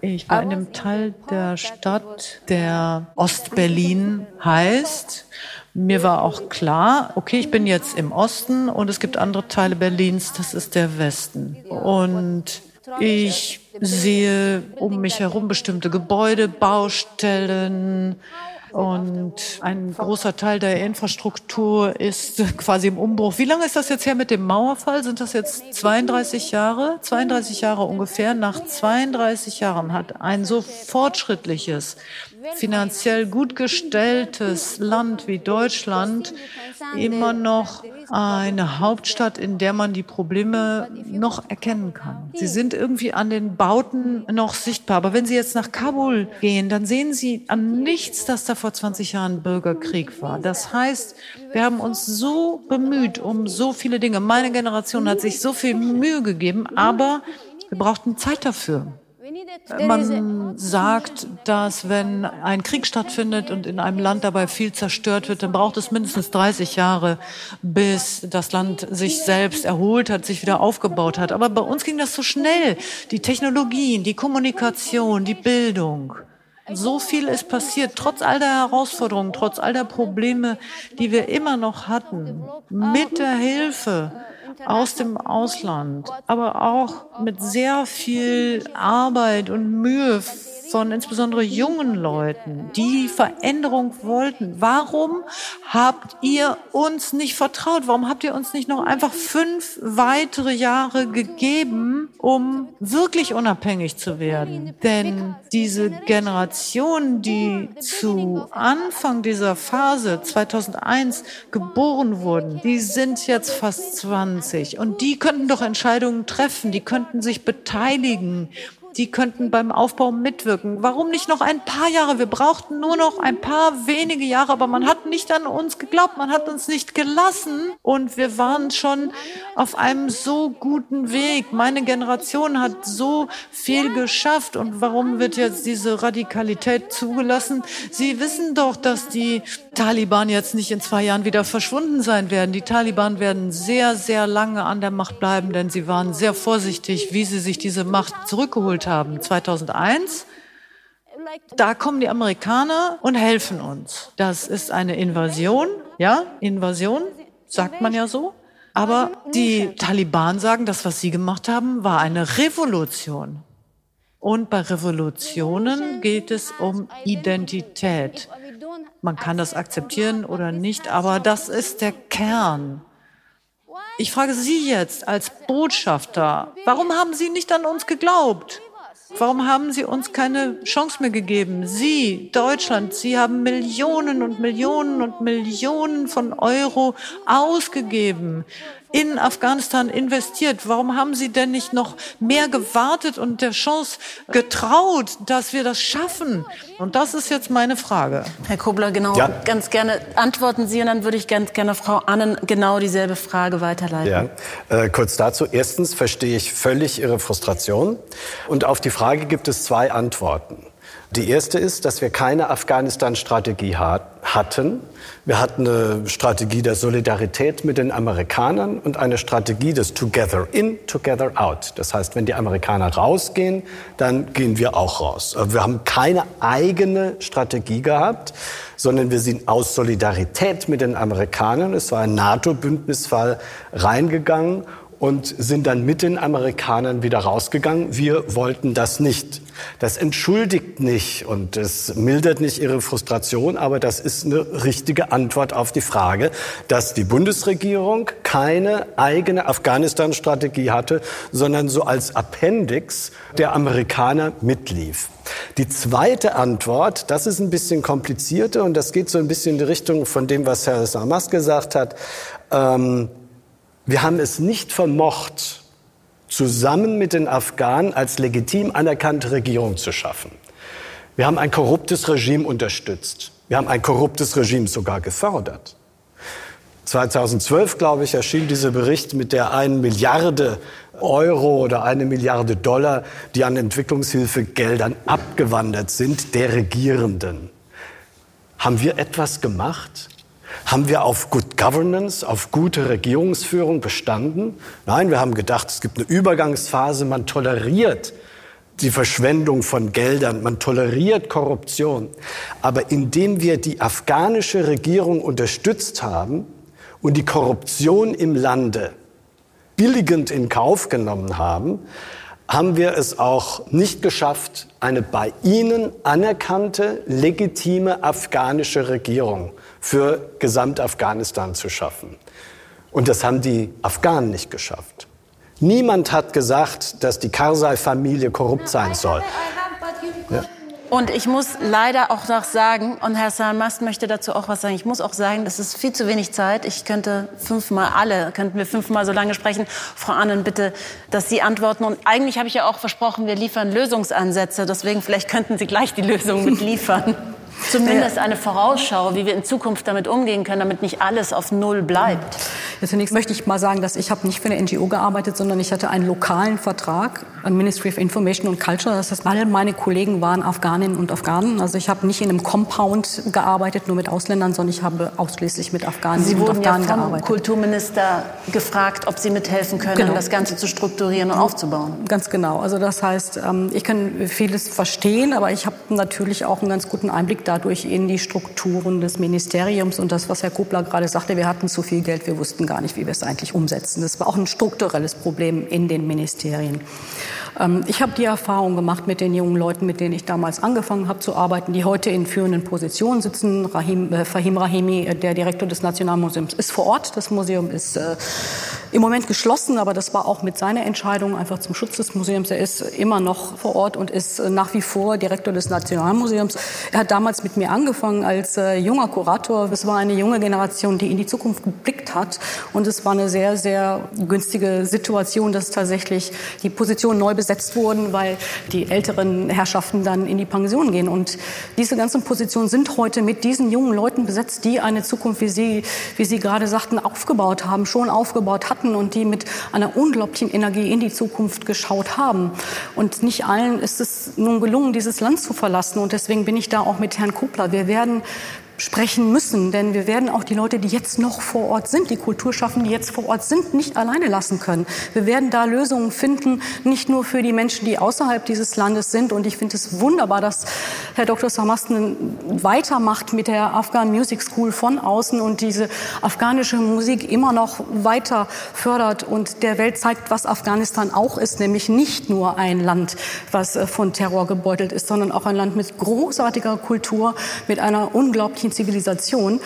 Ich war in dem Teil der Stadt, der Ostberlin heißt. Mir war auch klar, okay, ich bin jetzt im Osten und es gibt andere Teile Berlins, das ist der Westen. Und ich sehe um mich herum bestimmte Gebäude, Baustellen, und ein großer Teil der Infrastruktur ist quasi im Umbruch. Wie lange ist das jetzt her mit dem Mauerfall? Sind das jetzt 32 Jahre? 32 Jahre ungefähr. Nach 32 Jahren hat ein so fortschrittliches, finanziell gut gestelltes Land wie Deutschland immer noch eine Hauptstadt, in der man die Probleme noch erkennen kann. Sie sind irgendwie an den Bauten noch sichtbar. Aber wenn Sie jetzt nach Kabul gehen, dann sehen Sie an nichts, dass da vor 20 Jahren Bürgerkrieg war. Das heißt, wir haben uns so bemüht um so viele Dinge. Meine Generation hat sich so viel Mühe gegeben, aber wir brauchten Zeit dafür. Man sagt, dass wenn ein Krieg stattfindet und in einem Land dabei viel zerstört wird, dann braucht es mindestens 30 Jahre, bis das Land sich selbst erholt hat, sich wieder aufgebaut hat. Aber bei uns ging das so schnell. Die Technologien, die Kommunikation, die Bildung. So viel ist passiert, trotz all der Herausforderungen, trotz all der Probleme, die wir immer noch hatten, mit der Hilfe aus dem Ausland, aber auch mit sehr viel Arbeit und Mühe von insbesondere jungen Leuten, die Veränderung wollten. Warum habt ihr uns nicht vertraut? Warum habt ihr uns nicht noch einfach fünf weitere Jahre gegeben, um wirklich unabhängig zu werden? Denn diese Generation, die zu Anfang dieser Phase 2001 geboren wurden, die sind jetzt fast 20 und die könnten doch Entscheidungen treffen, die könnten sich beteiligen, die könnten beim Aufbau mitwirken. Warum nicht noch ein paar Jahre? Wir brauchten nur noch ein paar wenige Jahre, aber man hat nicht an uns geglaubt, man hat uns nicht gelassen und wir waren schon auf einem so guten Weg. Meine Generation hat so viel geschafft und warum wird jetzt diese Radikalität zugelassen? Sie wissen doch, dass die Taliban jetzt nicht in zwei Jahren wieder verschwunden sein werden. Die Taliban werden sehr, sehr lange an der Macht bleiben, denn sie waren sehr vorsichtig, wie sie sich diese Macht zurückgeholt haben. 2001 da kommen die Amerikaner und helfen uns. Das ist eine Invasion, ja, Invasion, sagt man ja so. Aber die Taliban sagen, das, was sie gemacht haben, war eine Revolution. Und bei Revolutionen geht es um Identität. Man kann das akzeptieren oder nicht, aber das ist der Kern. Ich frage Sie jetzt als Botschafter, warum haben Sie nicht an uns geglaubt? Warum haben Sie uns keine Chance mehr gegeben? Sie, Deutschland, Sie haben Millionen und Millionen und Millionen von Euro ausgegeben in Afghanistan investiert. Warum haben Sie denn nicht noch mehr gewartet und der Chance getraut, dass wir das schaffen? Und das ist jetzt meine Frage. Herr Kobler, genau, ja. ganz gerne antworten Sie und dann würde ich ganz gerne Frau Annen genau dieselbe Frage weiterleiten. Ja, äh, kurz dazu. Erstens verstehe ich völlig Ihre Frustration und auf die Frage gibt es zwei Antworten. Die erste ist, dass wir keine Afghanistan-Strategie hatten. Wir hatten eine Strategie der Solidarität mit den Amerikanern und eine Strategie des Together in, Together out. Das heißt, wenn die Amerikaner rausgehen, dann gehen wir auch raus. Wir haben keine eigene Strategie gehabt, sondern wir sind aus Solidarität mit den Amerikanern, es war ein NATO-Bündnisfall, reingegangen und sind dann mit den Amerikanern wieder rausgegangen. Wir wollten das nicht. Das entschuldigt nicht und es mildert nicht ihre Frustration, aber das ist eine richtige Antwort auf die Frage, dass die Bundesregierung keine eigene Afghanistan-Strategie hatte, sondern so als Appendix der Amerikaner mitlief. Die zweite Antwort, das ist ein bisschen komplizierter und das geht so ein bisschen in die Richtung von dem, was Herr Samas gesagt hat. Ähm, wir haben es nicht vermocht, zusammen mit den Afghanen als legitim anerkannte Regierung zu schaffen. Wir haben ein korruptes Regime unterstützt. Wir haben ein korruptes Regime sogar gefördert. 2012, glaube ich, erschien dieser Bericht mit der einen Milliarde Euro oder eine Milliarde Dollar, die an Entwicklungshilfegeldern abgewandert sind, der Regierenden. Haben wir etwas gemacht? Haben wir auf Good Governance, auf gute Regierungsführung bestanden? Nein, wir haben gedacht, es gibt eine Übergangsphase, man toleriert die Verschwendung von Geldern, man toleriert Korruption. Aber indem wir die afghanische Regierung unterstützt haben und die Korruption im Lande billigend in Kauf genommen haben, haben wir es auch nicht geschafft, eine bei ihnen anerkannte, legitime afghanische Regierung für Gesamtafghanistan zu schaffen. Und das haben die Afghanen nicht geschafft. Niemand hat gesagt, dass die Karzai-Familie korrupt sein soll. Und ich muss leider auch noch sagen, und Herr Salmast möchte dazu auch was sagen, ich muss auch sagen, das ist viel zu wenig Zeit. Ich könnte fünfmal alle, könnten wir fünfmal so lange sprechen. Frau Annen, bitte, dass Sie antworten. Und eigentlich habe ich ja auch versprochen, wir liefern Lösungsansätze. Deswegen vielleicht könnten Sie gleich die Lösung mit liefern. Zumindest eine Vorausschau, wie wir in Zukunft damit umgehen können, damit nicht alles auf Null bleibt. Ja, zunächst möchte ich mal sagen, dass ich habe nicht für eine NGO gearbeitet, sondern ich hatte einen lokalen Vertrag an Ministry of Information and Culture. Das heißt, alle meine Kollegen waren Afghaninnen und Afghanen. Also ich habe nicht in einem Compound gearbeitet, nur mit Ausländern, sondern ich habe ausschließlich mit Afghanen Sie und wurden Afghanen ja vom gearbeitet. Kulturminister gefragt, ob Sie mithelfen können, Genau. das Ganze zu strukturieren und aufzubauen. Ganz genau. Also das heißt, ähm, ich kann vieles verstehen, aber ich habe natürlich auch einen ganz guten Einblick dadurch in die Strukturen des Ministeriums und das, was Herr Kobler gerade sagte, wir hatten zu viel Geld, wir wussten gar nicht, wie wir es eigentlich umsetzen. Das war auch ein strukturelles Problem in den Ministerien. Ähm, ich habe die Erfahrung gemacht mit den jungen Leuten, mit denen ich damals angefangen habe zu arbeiten, die heute in führenden Positionen sitzen. Rahim, äh, Fahim Rahimi, äh, der Direktor des Nationalmuseums, ist vor Ort. Das Museum ist äh, im Moment geschlossen, aber das war auch mit seiner Entscheidung einfach zum Schutz des Museums. Er ist immer noch vor Ort und ist äh, nach wie vor Direktor des Nationalmuseums. Er hat damals mit mir angefangen als äh, junger Kurator. Es war eine junge Generation, die in die Zukunft geblickt hat und es war eine sehr, sehr günstige Situation, dass tatsächlich die Position neu besetzt wurden, weil die älteren Herrschaften dann in die Pension gehen. Und diese ganzen Positionen sind heute mit diesen jungen Leuten besetzt, die eine Zukunft, wie Sie, wie Sie gerade sagten, aufgebaut haben, schon aufgebaut hatten und die mit einer unglaublichen Energie in die Zukunft geschaut haben. Und nicht allen ist es nun gelungen, dieses Land zu verlassen. Und deswegen bin ich da auch mit Herrn Kupler. Wir werden sprechen müssen. Denn wir werden auch die Leute, die jetzt noch vor Ort sind, die Kulturschaffenden, die jetzt vor Ort sind, nicht alleine lassen können. Wir werden da Lösungen finden, nicht nur für die Menschen, die außerhalb dieses Landes sind. Und ich finde es wunderbar, dass Herr Dr. Samasten weitermacht mit der Afghan Music School von außen und diese afghanische Musik immer noch weiter fördert und der Welt zeigt, was Afghanistan auch ist, nämlich nicht nur ein Land, was äh, von Terror gebeutelt ist, sondern auch ein Land mit großartiger Kultur, mit einer unglaublichen westlichen Zivilisation.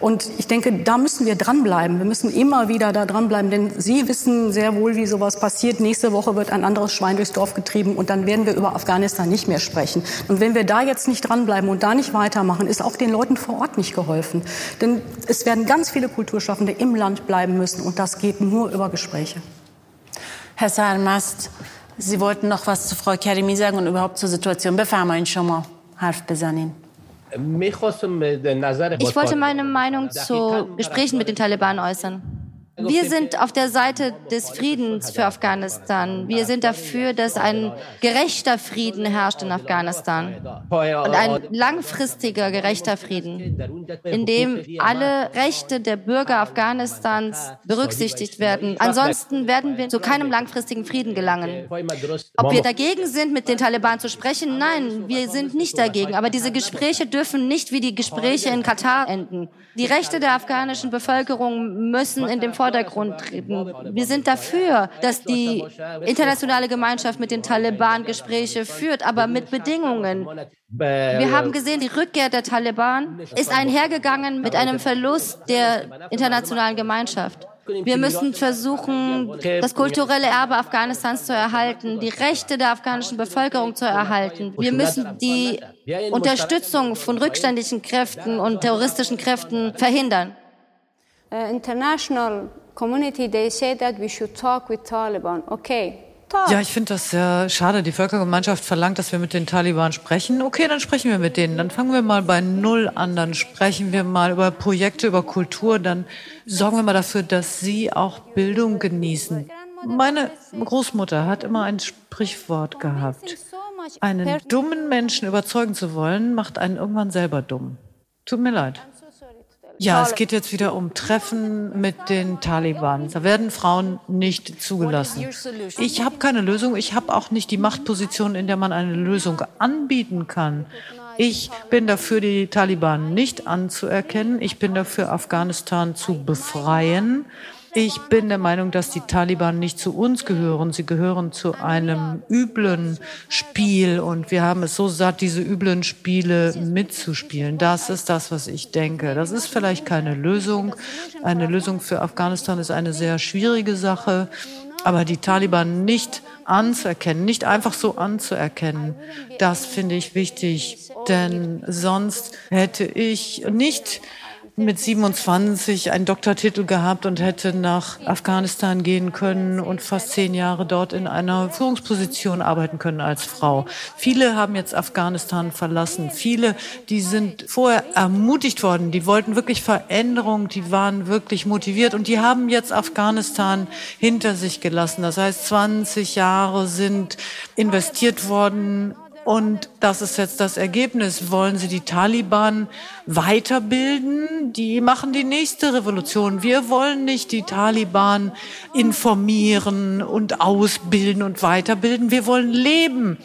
Und ich denke, da müssen wir dranbleiben. Wir müssen immer wieder da dranbleiben, denn Sie wissen sehr wohl, wie sowas passiert. Nächste Woche wird ein anderes Schwein durchs Dorf getrieben und dann werden wir über Afghanistan nicht mehr sprechen. Und wenn wir da jetzt nicht dranbleiben und da nicht weitermachen, ist auch den Leuten vor Ort nicht geholfen. Denn es werden ganz viele Kulturschaffende im Land bleiben müssen und das geht nur über Gespräche. Herr Sarmast, Sie wollten noch was zu Frau Kerimi sagen und überhaupt zur Situation. بفرمایید شما حرف بزنین. Ich wollte meine Meinung zu Gesprächen mit den Taliban äußern. Wir sind auf der Seite des Friedens für Afghanistan. Wir sind dafür, dass ein gerechter Frieden herrscht in Afghanistan. Und ein langfristiger gerechter Frieden, in dem alle Rechte der Bürger Afghanistans berücksichtigt werden. Ansonsten werden wir zu keinem langfristigen Frieden gelangen. Ob wir dagegen sind, mit den Taliban zu sprechen? Nein, wir sind nicht dagegen. Aber diese Gespräche dürfen nicht wie die Gespräche in Katar enden. Die Rechte der afghanischen Bevölkerung müssen in dem Vordergrund treten. Wir sind dafür, dass die internationale Gemeinschaft mit den Taliban Gespräche führt, aber mit Bedingungen. Wir haben gesehen, die Rückkehr der Taliban ist einhergegangen mit einem Verlust der internationalen Gemeinschaft. Wir müssen versuchen, das kulturelle Erbe Afghanistans zu erhalten, die Rechte der afghanischen Bevölkerung zu erhalten. Wir müssen die Unterstützung von rückständigen Kräften und terroristischen Kräften verhindern. Uh, international community, they say that we should talk with Taliban. Okay, ja, ich finde das sehr schade. Die Völkergemeinschaft verlangt, dass wir mit den Taliban sprechen. Okay, dann sprechen wir mit denen. Dann fangen wir mal bei Null an. Dann sprechen wir mal über Projekte, über Kultur. Dann sorgen wir mal dafür, dass sie auch Bildung genießen. Meine Großmutter hat immer ein Sprichwort gehabt. Einen dummen Menschen überzeugen zu wollen, macht einen irgendwann selber dumm. Tut mir leid. Ja, es geht jetzt wieder um Treffen mit den Taliban. Da werden Frauen nicht zugelassen. Ich habe keine Lösung. Ich habe auch nicht die Machtposition, in der man eine Lösung anbieten kann. Ich bin dafür, die Taliban nicht anzuerkennen. Ich bin dafür, Afghanistan zu befreien. Ich bin der Meinung, dass die Taliban nicht zu uns gehören. Sie gehören zu einem üblen Spiel und wir haben es so satt, diese üblen Spiele mitzuspielen. Das ist das, was ich denke. Das ist vielleicht keine Lösung. Eine Lösung für Afghanistan ist eine sehr schwierige Sache. Aber die Taliban nicht anzuerkennen, nicht einfach so anzuerkennen, das finde ich wichtig. Denn sonst hätte ich nicht mit 27 einen Doktortitel gehabt und hätte nach Afghanistan gehen können und fast zehn Jahre dort in einer Führungsposition arbeiten können als Frau. Viele haben jetzt Afghanistan verlassen. Viele, die sind vorher ermutigt worden, die wollten wirklich Veränderung, die waren wirklich motiviert und die haben jetzt Afghanistan hinter sich gelassen. Das heißt, 20 Jahre sind investiert worden und das ist jetzt das Ergebnis. Wollen Sie die Taliban weiterbilden? Die machen die nächste Revolution. Wir wollen nicht die Taliban informieren und ausbilden und weiterbilden. Wir wollen leben.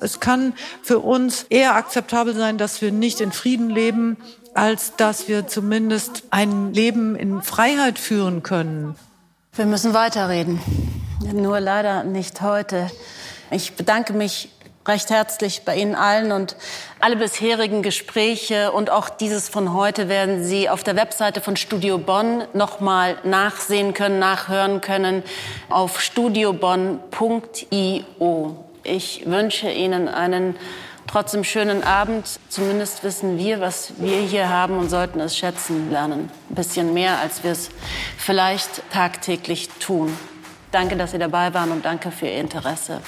Es kann für uns eher akzeptabel sein, dass wir nicht in Frieden leben, als dass wir zumindest ein Leben in Freiheit führen können. Wir müssen weiterreden. Nur leider nicht heute. Ich bedanke mich recht herzlich bei Ihnen allen und alle bisherigen Gespräche und auch dieses von heute werden Sie auf der Webseite von Studio Bonn noch mal nachsehen können, nachhören können auf studiobonn.io. Ich wünsche Ihnen einen trotzdem schönen Abend. Zumindest wissen wir, was wir hier haben und sollten es schätzen lernen. Ein bisschen mehr, als wir es vielleicht tagtäglich tun. Danke, dass Sie dabei waren und danke für Ihr Interesse.